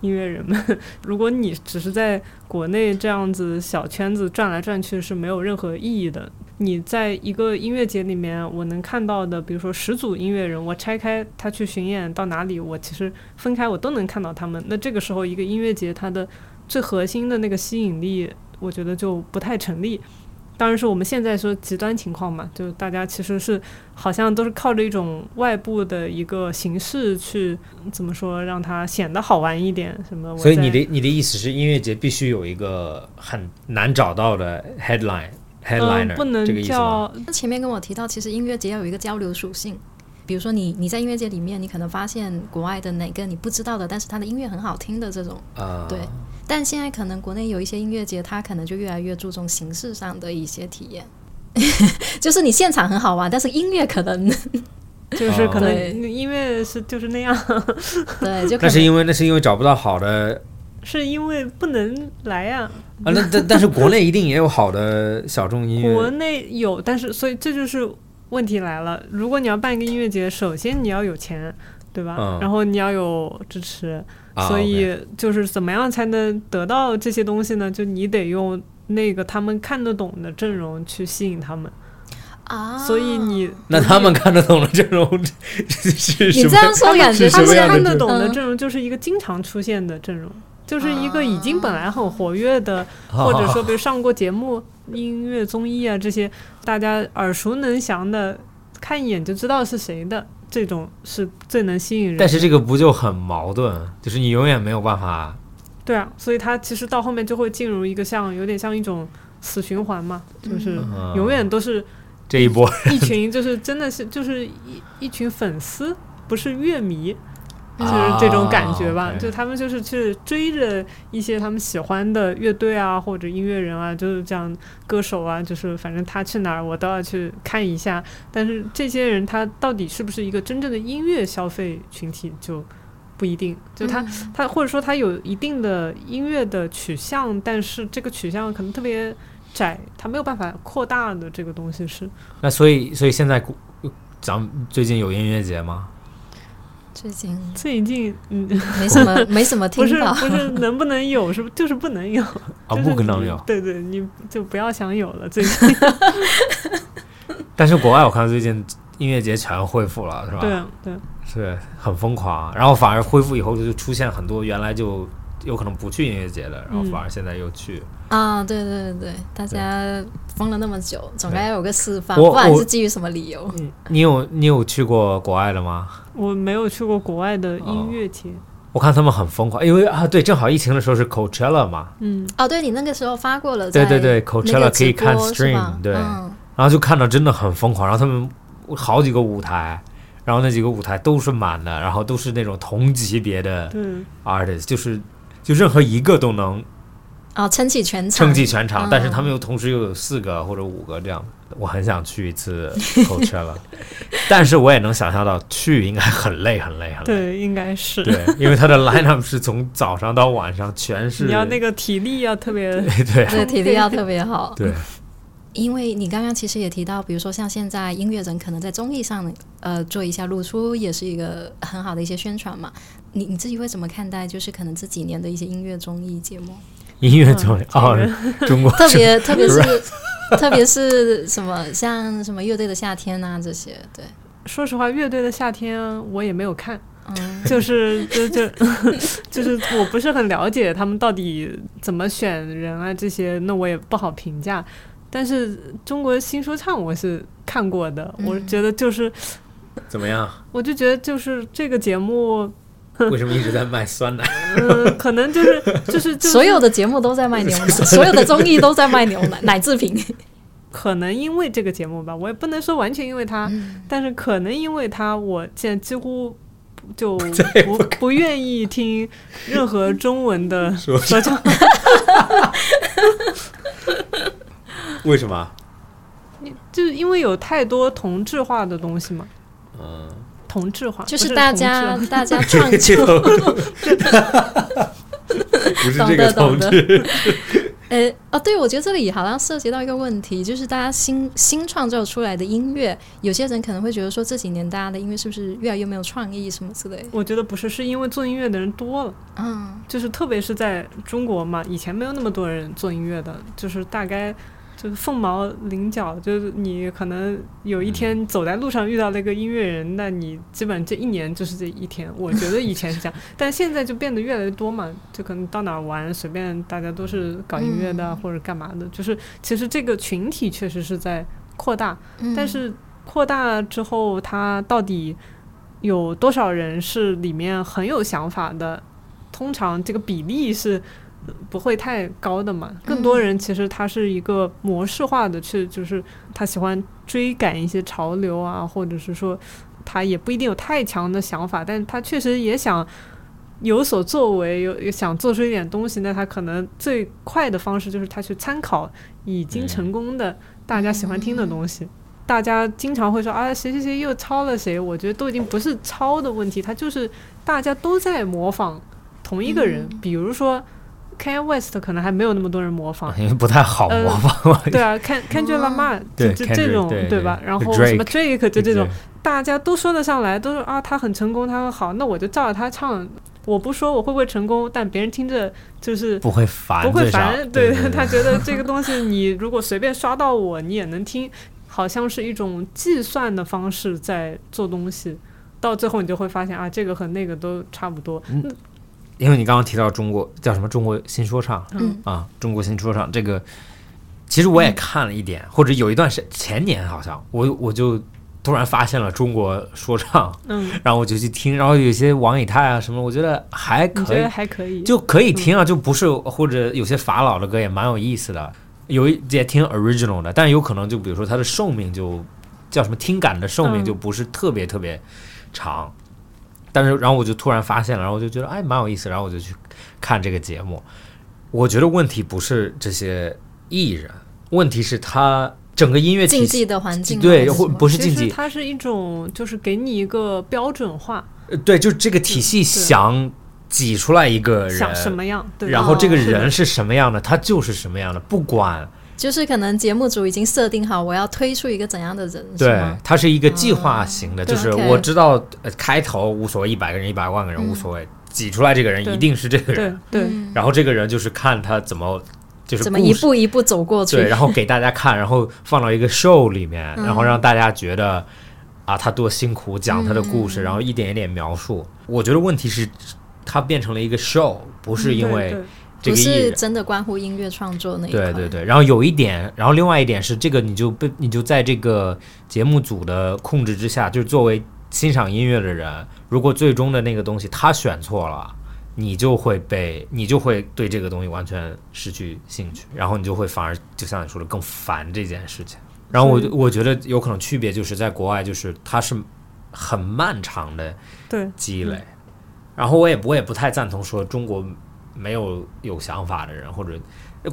音乐人们，如果你只是在国内这样子小圈子转来转去是没有任何意义的。你在一个音乐节里面，我能看到的，比如说十组音乐人，我拆开他去巡演到哪里，我其实分开我都能看到他们。那这个时候，一个音乐节它的最核心的那个吸引力，我觉得就不太成立。当然是我们现在说极端情况嘛，就大家其实是好像都是靠着一种外部的一个形式去怎么说让它显得好玩一点什么。所以你的你的意思是，音乐节必须有一个很难找到的 headline 嗯 headliner，、不能这个意思吗？叫前面跟我提到，其实音乐节要有一个交流属性。比如说你你在音乐节里面，你可能发现国外的哪个你不知道的，但是他的音乐很好听的这种。啊、对但现在可能国内有一些音乐节，它可能就越来越注重形式上的一些体验，就是你现场很好玩，但是音乐可能 就是可能对。音乐是就是那样，对，就可能那是因为那是因为找不到好的是因为不能来呀、啊，那但但是国内一定也有好的小众音乐。国，内有，但是所以这就是问题来了。如果你要办一个音乐节，首先你要有钱，对吧？嗯。然后你要有支持，啊所以就是怎么样才能得到这些东西呢？就你得用那个他们看得懂的阵容去吸引他们。啊，所以你那他们看得懂的阵容 是是什么？你这样说感觉他们看得懂的嗯阵容就是一个经常出现的阵容。就是一个已经本来很活跃的，或者说比如上过节目、音乐综艺啊这些大家耳熟能详的，看一眼就知道是谁的，这种是最能吸引人。但是这个不就很矛盾？就是你永远没有办法对啊，所以它其实到后面就会进入一个像有点像一种死循环嘛，就是嗯永远都是这一波一群，就是真的是就是一一群粉丝，不是乐迷。就是这种感觉吧，就他们就是去追着一些他们喜欢的乐队啊，或者音乐人啊，就是这样歌手啊，就是反正他去哪儿我都要去看一下。但是这些人他到底是不是一个真正的音乐消费群体就不一定，就他、嗯他或者说他有一定的音乐的取向，但是这个取向可能特别窄，他没有办法扩大的这个东西是。那所以所以现在咱们最近有音乐节吗？最近最近嗯，没什么 没什么不是听到，不是能不能有，是不就是不能有啊，不可能有。对对，你就不要想有了。最近 但是国外我看最近音乐节全恢复了，是吧？对啊对，是很疯狂，然后反而恢复以后就出现很多原来就有可能不去音乐节的，然后嗯反而现在又去。啊，对对对对，大家封了那么久，总该有个释放，不管是基于什么理由。你有你有去过国外的吗？我没有去过国外的音乐节，我看他们很疯狂，因为啊，对，正好疫情的时候是 Coachella 嘛，嗯，哦，对你那个时候发过了，对对对，Coachella 可以看 stream，对，嗯然后就看到真的很疯狂，然后他们好几个舞台，然后那几个舞台都是满的，然后都是那种同级别的，artist，就是就任何一个都能哦，撑起全场，撑起全场，嗯但是他们又同时又有四个或者五个这样，我很想去一次 Coachella，但是我也能想象到去应该很累很累很累。对，应该是。对，因为他的 lineup 是从早上到晚上全 是你要那个体力要特别，对 对对体力要特别好。对，因为你刚刚其实也提到，比如说像现在音乐人可能在综艺上呃做一下露出，也是一个很好的一些宣传嘛。你你自己会怎么看待？就是可能这几年的一些音乐综艺节目，音乐综艺嗯哦，中国特别特别是特别是什么像什么乐队的夏天啊这些，对，说实话，乐队的夏天我也没有看，嗯，就是就就 就是我不是很了解他们到底怎么选人啊这些，那我也不好评价。但是中国新说唱我是看过的，我嗯。觉得就是，怎么样？我就觉得就是这个节目，为什么一直在卖酸奶？嗯、可能就是 就是就是所有的节目都在卖牛奶，所有的综艺都在卖牛奶奶制品。可能因为这个节目吧，我也不能说完全因为它，嗯但是可能因为它，我现在几乎就不不不愿意听任何中文的说唱。为什么？就是因为有太多同质化的东西嘛，嗯，同质化就是大家质大家 创这作，个不是这个同懂得志，呃哦，对，我觉得这里好像涉及到一个问题，就是大家新新创造出来的音乐，有些人可能会觉得说这几年大家的音乐是不是越来越没有创意什么之类的。我觉得不是，是因为做音乐的人多了，嗯。就是特别是在中国嘛，以前没有那么多人做音乐的，就是大概就是凤毛麟角，就是你可能有一天走在路上遇到了一个音乐人，那你基本这一年就是这一天。我觉得以前是这样，但现在就变得越来越多嘛，就可能到哪儿玩随便大家都是搞音乐的、嗯或者干嘛的，就是其实这个群体确实是在扩大，嗯，但是扩大之后，它到底有多少人是里面很有想法的？通常这个比例是呃不会太高的嘛。更多人其实他是一个模式化的去，就是他喜欢追赶一些潮流啊，或者是说他也不一定有太强的想法，但他确实也想。有所作为，有有想做出一点东西，那他可能最快的方式就是他去参考已经成功的、大家喜欢听的东西。大家经常会说啊，谁谁谁又抄了谁，我觉得都已经不是抄的问题，他就是大家都在模仿同一个人。比如说 Kanye West 可能还没有那么多人模仿，因为不太好呃模仿。对啊，Ken Kendrick Lamar 对就就这种对对吧？然后什么 Drake 就这种，大家都说得上来，都说啊他很成功，他很好，那我就照着他唱。我不说我会不会成功，但别人听着就是不会烦，不会烦。对他觉得这个东西你如果随便刷到我，你也能听，好像是一种计算的方式在做东西。到最后你就会发现啊，这个和那个都差不多。因为你刚刚提到中国叫什么？中国新说唱。嗯。啊，中国新说唱这个，其实我也看了一点，或者有一段时前年好像我我就突然发现了中国说唱，嗯，然后我就去听，然后有些王以太啊什么，我觉得还可以觉得，还可以？就可以听啊，就不是或者有些法老的歌也蛮有意思的，有一也挺 original 的，但有可能就比如说它的寿命就叫什么听感的寿命嗯。就不是特别特别长，但是然后我就突然发现了，然后我就觉得哎蛮有意思，然后我就去看这个节目。我觉得问题不是这些艺人，问题是他整个音乐体系，竞技的环境对，或不是竞技，它是一种，就是给你一个标准化，呃对，就这个体系想挤出来一个人，想什么样，对。然后这个人是什么样的，他就是什么样的，不管就是可能节目组已经设定好我要推出一个怎样的人，是对吗？，它是一个计划型的，嗯就是我知道呃开头无所谓，一百个人、一百万个人嗯。无所谓，挤出来这个人一定是这个对人，对，嗯。然后这个人就是看他怎么就是怎么一步一步走过去？对，然后给大家看，然后放到一个 show 里面，嗯。然后让大家觉得啊他多辛苦，讲他的故事，嗯。然后一点一点描述。我觉得问题是，他变成了一个 show，不是因为这个艺人。是真的关乎音乐创作那一块。对对对，然后有一点，然后另外一点是，这个你就被你就在这个节目组的控制之下，就是作为欣赏音乐的人，如果最终的那个东西他选错了，你就会被你就会对这个东西完全失去兴趣，然后你就会反而就像你说的更烦这件事情。然后我是我觉得有可能区别就是在国外，就是它是很漫长的对，积累，然后我也我也不太赞同说中国没有有想法的人，或者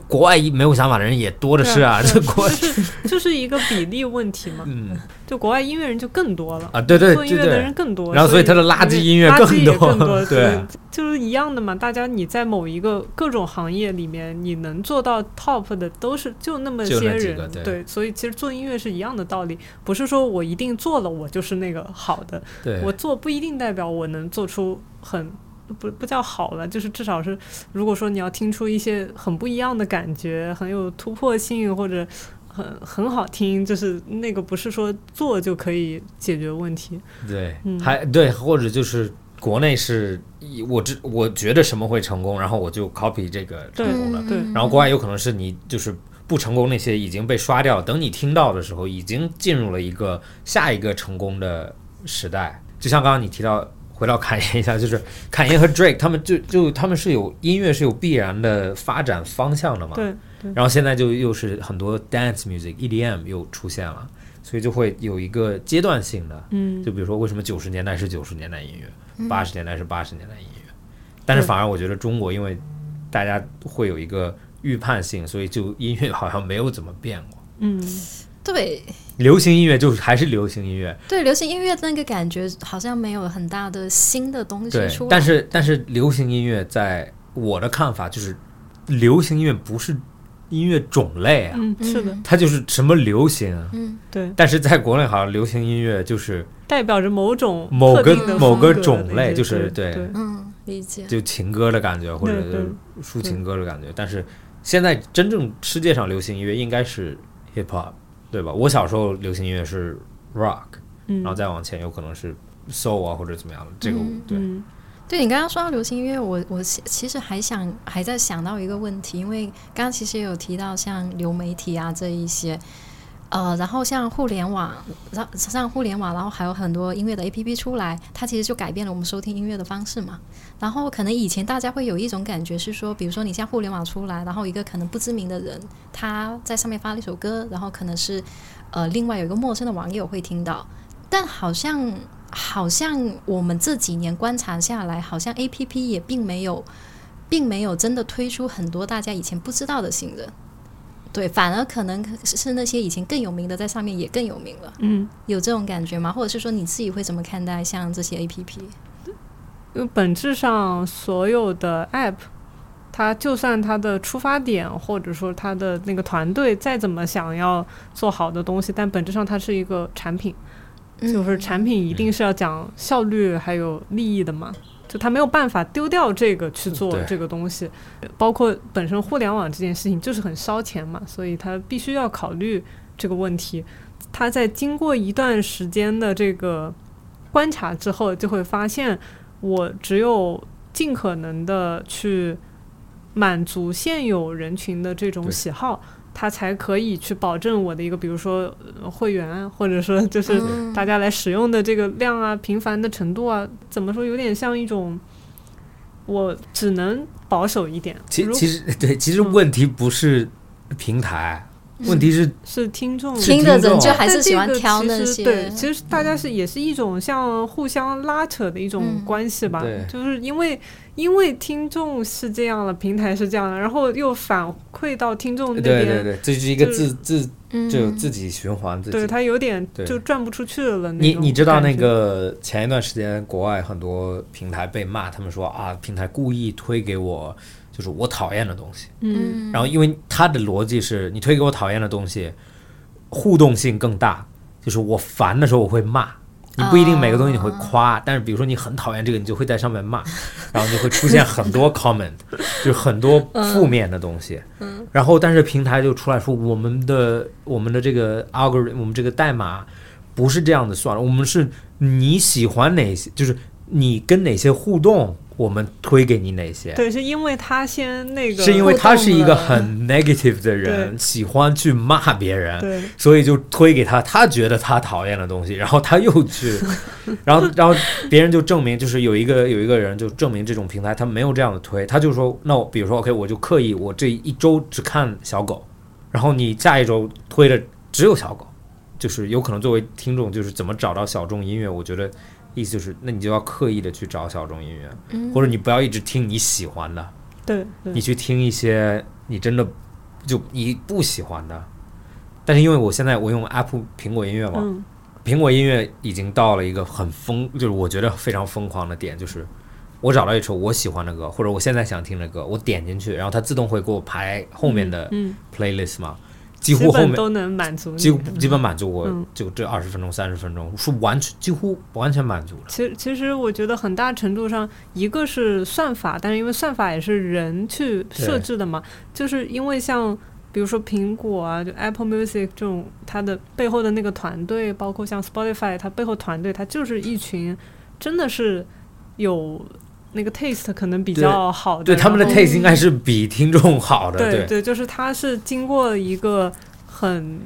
国外没有想法的人也多的是啊，这对国就是 就是一个比例问题嘛。嗯就国外音乐人就更多了。啊对对做音乐的人更多，然后所以他的垃圾音乐更多更多，对，就是一样的嘛。大家你在某一个各种行业里面，你能做到 top 的都是就那么些人，对所以其实做音乐是一样的道理，不是说我一定做了我就是那个好的，对我做不一定代表我能做出很。不不叫好了，就是至少是，如果说你要听出一些很不一样的感觉，很有突破性或者很很好听，就是那个不是说做就可以解决问题。对嗯还对，或者就是国内是我知我觉得什么会成功，然后我就 copy 这个成功的，然后国外有可能是你就是不成功那些已经被刷掉了，等你听到的时候，已经进入了一个下一个成功的时代。就像刚刚你提到，回到侃爷一下，就是侃爷和 Drake 他们就就他们是有音乐是有必然的发展方向的嘛？对对。然后现在就又是很多 dance music EDM 又出现了，所以就会有一个阶段性的，嗯，就比如说为什么九十年代是九十年代音乐，嗯。八十年代是八十年代音乐，但是反而我觉得中国因为大家会有一个预判性，所以就音乐好像没有怎么变过。嗯，对。流行音乐就是还是流行音乐，对，流行音乐那个感觉好像没有很大的新的东西出来。，但是但是流行音乐在我的看法就是，流行音乐不是音乐种类啊，嗯，是的，它就是什么流行啊。嗯，对，但是在国内好像流行音乐就是代表着某种某个某个种类就是对嗯，理解。就情歌的感觉，或者是抒情歌的感觉。但是现在真正世界上流行音乐应该是 hip hop，对吧？我小时候流行音乐是 rock，嗯，然后再往前有可能是 soul 啊或者怎么样的。这个嗯对，嗯对你刚刚说到流行音乐，我我其其实还想还在想到一个问题，因为刚刚其实也有提到像流媒体啊这一些，呃，然后像互联网，然像互联网，然后还有很多音乐的 A P P 出来，它其实就改变了我们收听音乐的方式嘛。然后可能以前大家会有一种感觉是说，比如说你像互联网出来，然后一个可能不知名的人他在上面发了一首歌，然后可能是呃另外有一个陌生的网友会听到，但好像好像我们这几年观察下来，好像 A P P 也并没有并没有真的推出很多大家以前不知道的新人。对，反而可能是那些以前更有名的，在上面也更有名了，嗯，有这种感觉吗？或者是说你自己会怎么看待像这些 A P P？因为本质上所有的 App，它就算它的出发点或者说它的那个团队再怎么想要做好的东西，但本质上它是一个产品，就是产品一定是要讲效率还有利益的嘛。就他没有办法丢掉这个去做这个东西，包括本身互联网这件事情就是很烧钱嘛，所以他必须要考虑这个问题。他在经过一段时间的这个观察之后，就会发现，我只有尽可能的去满足现有人群的这种喜好，它才可以去保证我的一个，比如说呃会员啊，或者说就是嗯。大家来使用的这个量啊、频繁的程度啊，怎么说，有点像一种，我只能保守一点。如其其实对，其实嗯。问题不是平台，问题是是听众听的人就还是喜欢但这个挑那其实些，对，其实大家是也是一种像互相拉扯的一种嗯关系吧，对就是因为因为听众是这样了，平台是这样的，然后又反馈到听众那边，对对对，这就是一个自自嗯就自己循环自己。对他有点就转不出去了。你你知道那个前一段时间国外很多平台被骂，他们说啊，平台故意推给我就是我讨厌的东西。嗯。然后因为他的逻辑是你推给我讨厌的东西，互动性更大，就是我烦的时候我会骂。你不一定每个东西你会夸，但是比如说你很讨厌这个，你就会在上面骂，然后就会出现很多 comment，就是很多负面的东西。然后但是平台就出来说我们的我们的这个 algorithm，我们这个代码不是这样子算的，我们是你喜欢哪些，就是你跟哪些互动，我们推给你哪些。对，是因为他先那个是因为他是一个很 negative 的人，喜欢去骂别人，对。所以就推给他他觉得他讨厌的东西，然后他又去，然后然后别人就证明，就是有一个有一个人就证明这种平台他没有这样的推，他就说，那我比如说 OK，我就刻意我这一周只看小狗，然后你下一周推的只有小狗，就是有可能作为听众就是怎么找到小众音乐，我觉得意思就是那你就要刻意的去找小众音乐，嗯或者你不要一直听你喜欢的。对对你去听一些你真的就你不喜欢的。但是因为我现在我用 Apple 苹果音乐嘛，嗯苹果音乐已经到了一个很疯，就是我觉得非常疯狂的点，就是我找到一首我喜欢的歌，或者我现在想听的歌，我点进去，然后它自动会给我排后面的嗯，playlist 嘛，几基乎后面本都能满足你。几乎基本满足我嗯就这二十分钟、三十分钟，是完全几乎完全满足了。其实，其实我觉得很大程度上，一个是算法，但是因为算法也是人去设置的嘛，就是因为像比如说苹果啊，就 Apple Music 这种，它的背后的那个团队，包括像 Spotify，它背后团队，它就是一群真的是有那个 taste 可能比较好的，对他们的 taste 应该是比听众好的，对对就是它是经过一个很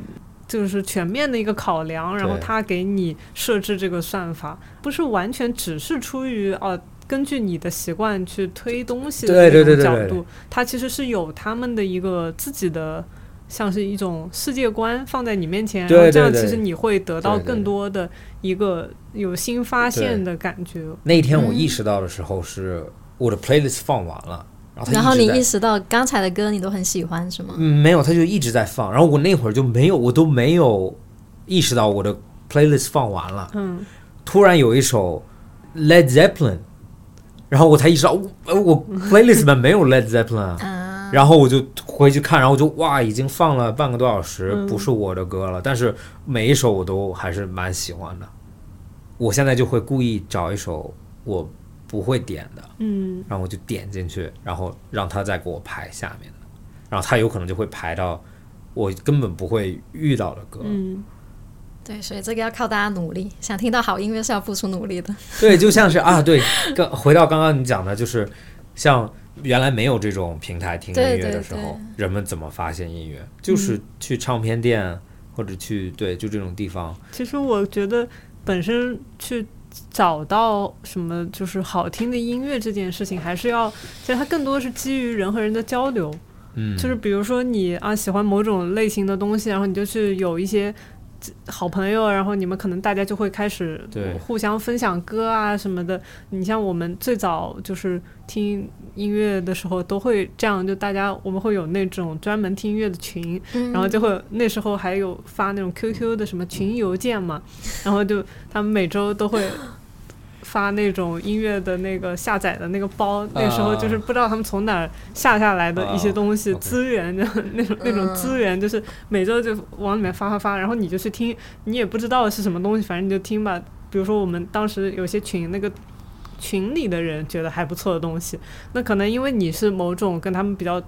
就是全面的一个考量，然后对它给你设置这个算法，不是完全只是出于哦、根据你的习惯去推东西的对对那对对对种角度，它其实是有他们的一个自己的。像是一种世界观放在你面前，对然后这样其实你会得到更多的一个有新发现的感觉。那天我嗯意识到的时候是我的 playlist 放完了，然后然后你意识到刚才的歌你都很喜欢是吗？嗯，没有，他就一直在放，然后我那会儿就没有，我都没有意识到我的 playlist 放完了。嗯，突然有一首 Led Zeppelin，然后我才意识到，我，我 playlist 里面没有 Led Zeppelin，啊啊，然后我就回去看，然后我就哇，已经放了半个多小时，嗯不是我的歌了，但是每一首我都还是蛮喜欢的。我现在就会故意找一首我不会点的，嗯，然后我就点进去，然后让他再给我排下面的，然后他有可能就会排到我根本不会遇到的歌。嗯，对，所以这个要靠大家努力。想听到好音乐是要付出努力的。对，就像是啊，对，刚回到刚刚你讲的，就是像原来没有这种平台听音乐的时候，对人们怎么发现音乐？就是去唱片店或者去对，就这种地方。其实我觉得本身去找到什么就是好听的音乐这件事情，还是要，其实它更多是基于人和人的交流。嗯，就是比如说你啊喜欢某种类型的东西，然后你就去有一些好朋友，然后你们可能大家就会开始互相分享歌啊什么的。你像我们最早就是听音乐的时候，都会这样，就大家我们会有那种专门听音乐的群，嗯然后就会那时候还有发那种 QQ 的什么群邮件嘛，然后就他们每周都会发那种音乐的那个下载的那个包，那时候就是不知道他们从哪儿下下来的一些东西、资源，就那种那种资源，就是每周就往里面发发发，然后你就去听，你也不知道是什么东西，反正你就听吧。比如说我们当时有些群那个。群里的人觉得还不错的东西，那可能因为你是某种跟他们比较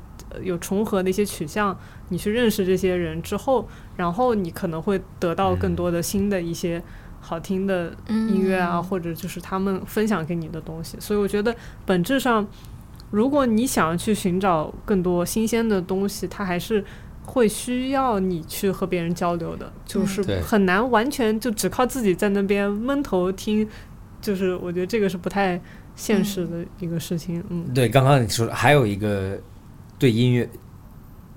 有重合的一些取向，你去认识这些人之后，然后你可能会得到更多的新的一些好听的音乐啊，嗯或者就是他们分享给你的东西。所以我觉得本质上，如果你想要去寻找更多新鲜的东西，它还是会需要你去和别人交流的，就是很难完全就只靠自己在那边闷头听。就是我觉得这个是不太现实的一个事情，嗯对，刚刚你说还有一个对音乐，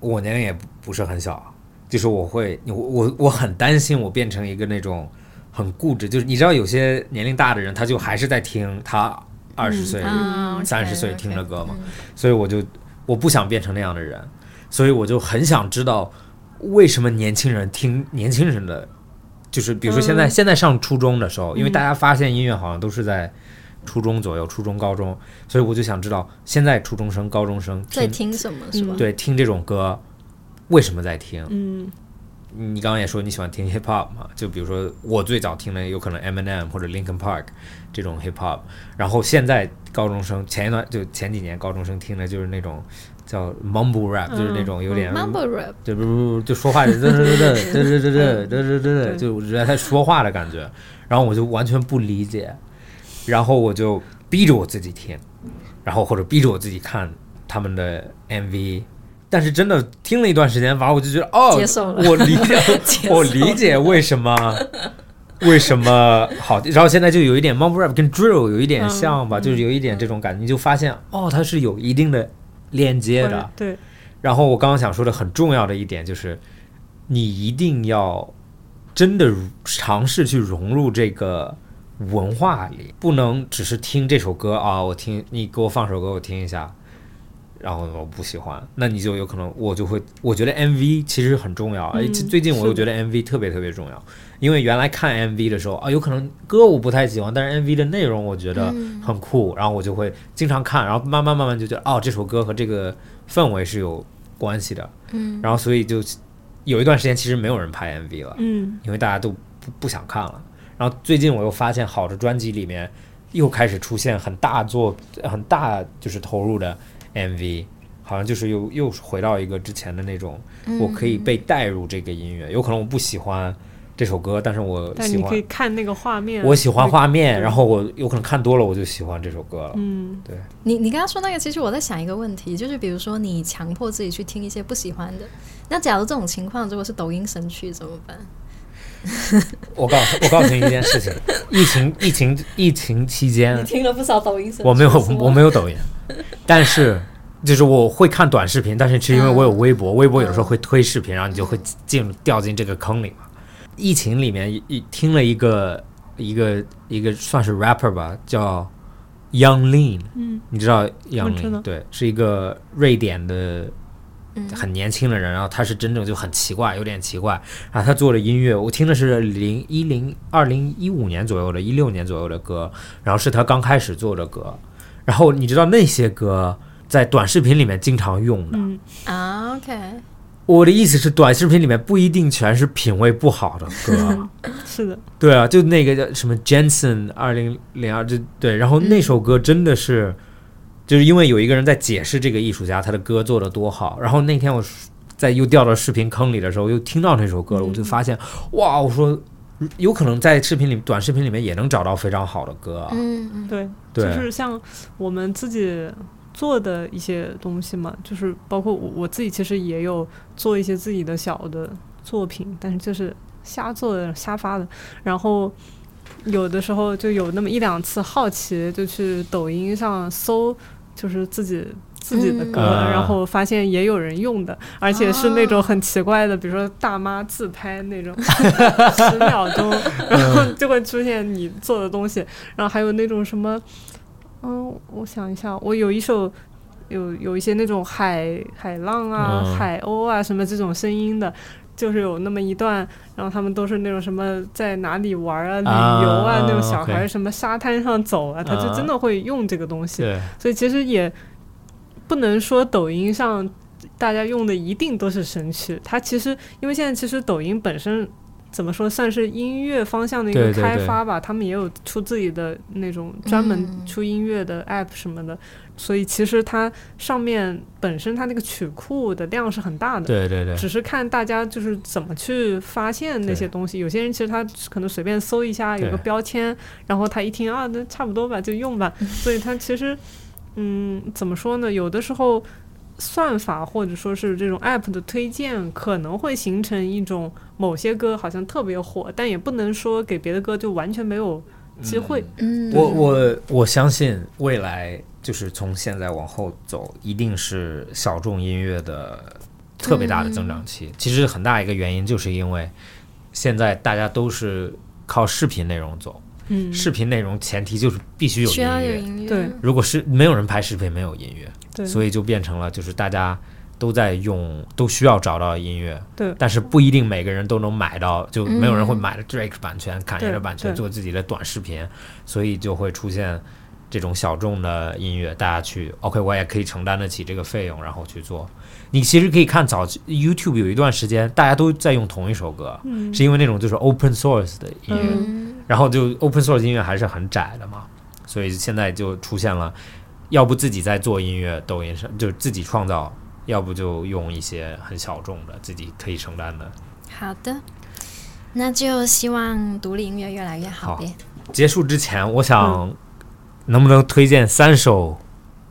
我年龄也不不是很小，就是我会我我我很担心我变成一个那种很固执，就是你知道有些年龄大的人，他就还是在听他二十岁、啊三十岁听的歌嘛，嗯。所以我就我不想变成那样的人，所以我就很想知道为什么年轻人听年轻人的，就是比如说现在、嗯。现在上初中的时候，因为嗯大家发现音乐好像都是在初中左右，初中高中，所以我就想知道现在初中生、高中生在听听什么是吧？对听这种歌为什么在听？嗯你刚刚也说你喜欢听 hip hop 嘛？就比如说我最早听的有可能 Eminem 或者 Linkin Park 这种 hip hop，然后现在高中生前一段就前几年高中生听的就是那种叫 mumble rap，、嗯就是那种有点 Mumble rap，就不不不就说话就 对对对对对对对对对对对，就我觉得他说话的感觉，然后我就完全不理解，然后我就逼着我自己听，然后或者逼着我自己看他们的 MV。但是真的听了一段时间，反正我就觉得哦，接受了我理解 我理解为什么 为什么好。然后现在就有一点 mumble rap 跟 drill 有一点像吧，嗯就是有一点这种感觉，你就发现哦，它是有一定的链接的。对，然后我刚刚想说的很重要的一点就是，你一定要真的尝试去融入这个文化里，不能只是听这首歌啊，我听你给我放首歌我听一下，然后我不喜欢，那你就有可能我就会，我觉得 MV 其实很重要，而嗯且最近我又觉得 MV 特别特别重要，因为原来看 MV 的时候啊，有可能歌我不太喜欢，但是 MV 的内容我觉得嗯。很酷，然后我就会经常看，然后慢慢慢慢就觉得哦，这首歌和这个氛围是有关系的，嗯，然后所以就有一段时间其实没有人拍 MV 了，嗯。因为大家都不不想看了。然后最近我又发现好的专辑里面又开始出现很大做很大就是投入的 MV，好像就是又又回到一个之前的那种，嗯我可以被带入这个音乐。有可能我不喜欢这首歌，但是我喜但你可以欢看那个画面，我喜欢画面，然后我有可能看多了我就喜欢这首歌了。嗯对你你刚刚说那个，其实我在想一个问题，就是比如说你强迫自己去听一些不喜欢的，那假如这种情况如果是抖音神曲怎么办？我告诉我告诉你一件事情，疫情疫情疫情期间，听了不少抖音神曲我没有我没有抖音，但是就是我会看短视频，但是是因为我有微博，微博有时候会推视频，然后你就会进入掉进这个坑里嘛。疫情里面一一听了一个一个一个算是 rapper 吧，叫 Young Lean，嗯，你知道 Young 我知道 Lean 对，是一个瑞典的嗯很年轻的人，然后他是真正就很奇怪，有点奇怪。然后他做的音乐，我听的是零一零二零一五年左右的，一六年左右的歌，然后是他刚开始做的歌。然后你知道那些歌在短视频里面经常用的。嗯，啊，OK，我的意思是，短视频里面不一定全是品味不好的歌。是的，对啊，就那个叫什么 Jensen 二零零二，就对，然后那首歌真的是，就是因为有一个人在解释这个艺术家他的歌做的多好，然后那天我在又掉到视频坑里的时候，又听到那首歌了，我就发现，哇，我说有可能在视频里短视频里面也能找到非常好的歌啊，嗯嗯，对，对。就是像我们自己做的一些东西嘛，就是包括我我自己其实也有做一些自己的小的作品，但是就是瞎做的、瞎发的，然后有的时候就有那么一两次好奇，就去抖音上搜，就是自己。自己的歌，嗯。然后发现也有人用的，而且是那种很奇怪的，比如说大妈自拍那种，十秒钟，然后就会出现你做的东西，然后还有那种什么，嗯，我想一下，我有一首有有一些那种海海浪啊、嗯。海鸥啊什么这种声音的，就是有那么一段，然后他们都是那种什么在哪里玩啊、旅游啊啊那种小孩什么沙滩上走啊，他就真的会用这个东西，对，所以其实也不能说抖音上大家用的一定都是神曲，它其实因为现在其实抖音本身怎么说算是音乐方向的一个对对对开发吧，他们也有出自己的那种专门嗯出音乐的 app 什么的，所以其实它上面本身它那个曲库的量是很大的。对对对，只是看大家就是怎么去发现那些东西。有些人其实他可能随便搜一下，有个标签，然后他一听啊，那差不多吧，就用吧。所以他其实，嗯，怎么说呢？有的时候算法或者说是这种 app 的推荐，可能会形成一种某些歌好像特别火，但也不能说给别的歌就完全没有机会。嗯，我我我相信未来就是从现在往后走，一定是小众音乐的特别大的增长期。其实很大一个原因就是因为现在大家都是靠视频内容走，嗯，视频内容前提就是必须有音需要有乐。音乐，对。如果是没有人拍视频，没有音乐，对，所以就变成了就是大家都在用，都需要找到音乐。对。但是不一定每个人都能买到，就没有人会嗯。买 Drake 版权、侃爷的对版权做自己的短视频，所以就会出现这种小众的音乐，大家去 OK，我也可以承担得起这个费用，然后去做。你其实可以看早 YouTube 有一段时间，大家都在用同一首歌，嗯是因为那种就是 open source 的音乐，嗯然后就 open source 音乐还是很窄的嘛，所以现在就出现了，要不自己在做音乐，抖音上就自己创造，要不就用一些很小众的自己可以承担的。好的，那就希望独立音乐越来越好好呗。结束之前，我想能不能推荐三首，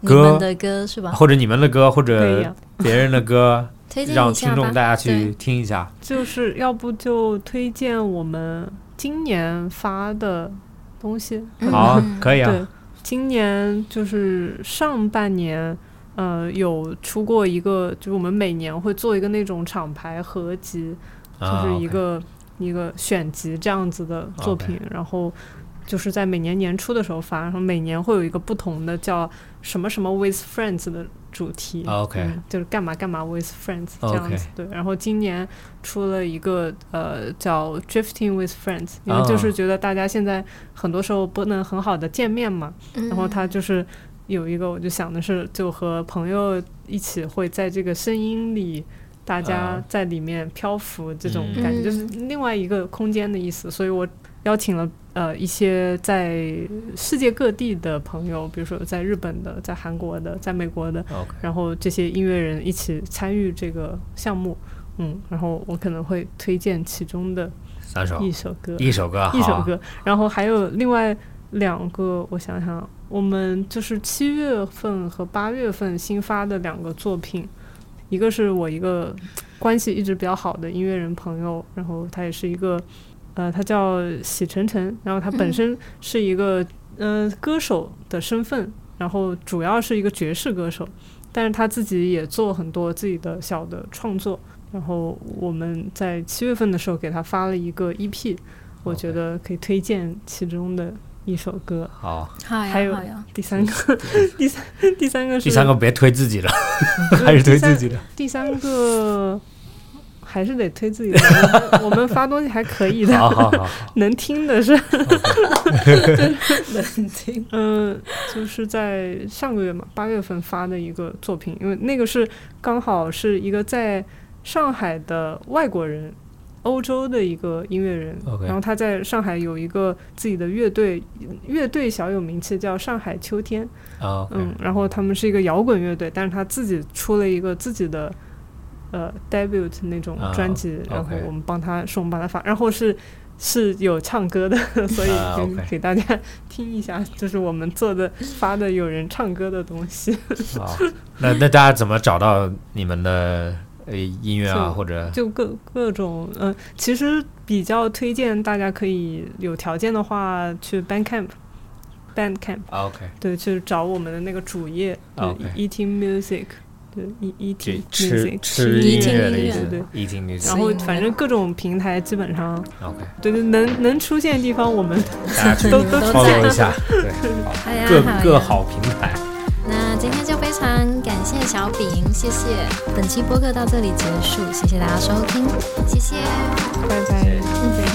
你歌们的歌是吧？或者你们的歌，或者啊。别人的歌，推荐让。听众大家去听一下。就是要不就推荐我们今年发的东西。嗯好嗯，可以啊。，今年就是上半年，呃，有出过一个，就是我们每年会做一个那种厂牌合集，啊就是一个、一个选集这样子的作品然后就是在每年年初的时候发，然后每年会有一个不同的叫什么什么 with friends 的主题。啊 OK 嗯，就是干嘛干嘛 with friends 这样子。对，然后今年出了一个呃叫 drifting with friends，因为就啊是觉得大家现在很多时候不能很好的见面嘛，嗯。然后他就是有一个，我就想的是，就和朋友一起会在这个声音里，大家啊。在里面漂浮这种嗯。感觉，嗯就是另外一个空间的意思。所以我邀请了呃一些在世界各地的朋友，比如说在日本的、在韩国的、在美国的然后这些音乐人一起参与这个项目。嗯，然后我可能会推荐其中的三首，一首歌，一首歌，一首歌，然后还有另外两个，我想想，我们就是七月份和八月份新发的两个作品，一个是我一个关系一直比较好的音乐人朋友，然后他也是一个，呃，他叫喜晨晨，然后他本身是一个呃歌手的身份，然后主要是一个爵士歌手，但是他自己也做很多自己的小的创作。然后我们在七月份的时候给他发了一个 EP，我觉得可以推荐其中的一首歌。好，还有，第三个，第三第三个是第三个别推自己了，还是推自己的。第三个还是得推自己的，我们发东西还可以的，好好好好，能听的是，能听。嗯，就是在上个月嘛，八月份发的一个作品，因为那个是刚好是一个在上海的外国人。欧洲的一个音乐人 OK 然后他在上海有一个自己的乐队，乐队小有名气，叫上海秋天。嗯，然后他们是一个摇滚乐队，但是他自己出了一个自己的呃 debut 那种啊专辑，然后我们帮他是我们帮他发，然后是是有唱歌的，所以啊给、给大家 听一下，就是我们做的发的有人唱歌的东西，好，那那大家怎么找到你们的呃音乐啊，就或者就各各种嗯、呃其实比较推荐大家可以有条件的话去 Bandcamp。Bandcamp 对，去找我们的那个主页，对 OK Eating Music，对，E 这 Eating 吃 Music，吃音音乐的乐意思对，eating music，然后反正各种平台基本上，OK，对对，能能出现的地方我们 都都都 follow 在一下，对，各各好平台，那今天就非常感谢小饼，谢谢。本期播客到这里结束，谢谢大家收听，谢谢。拜拜。谢谢嗯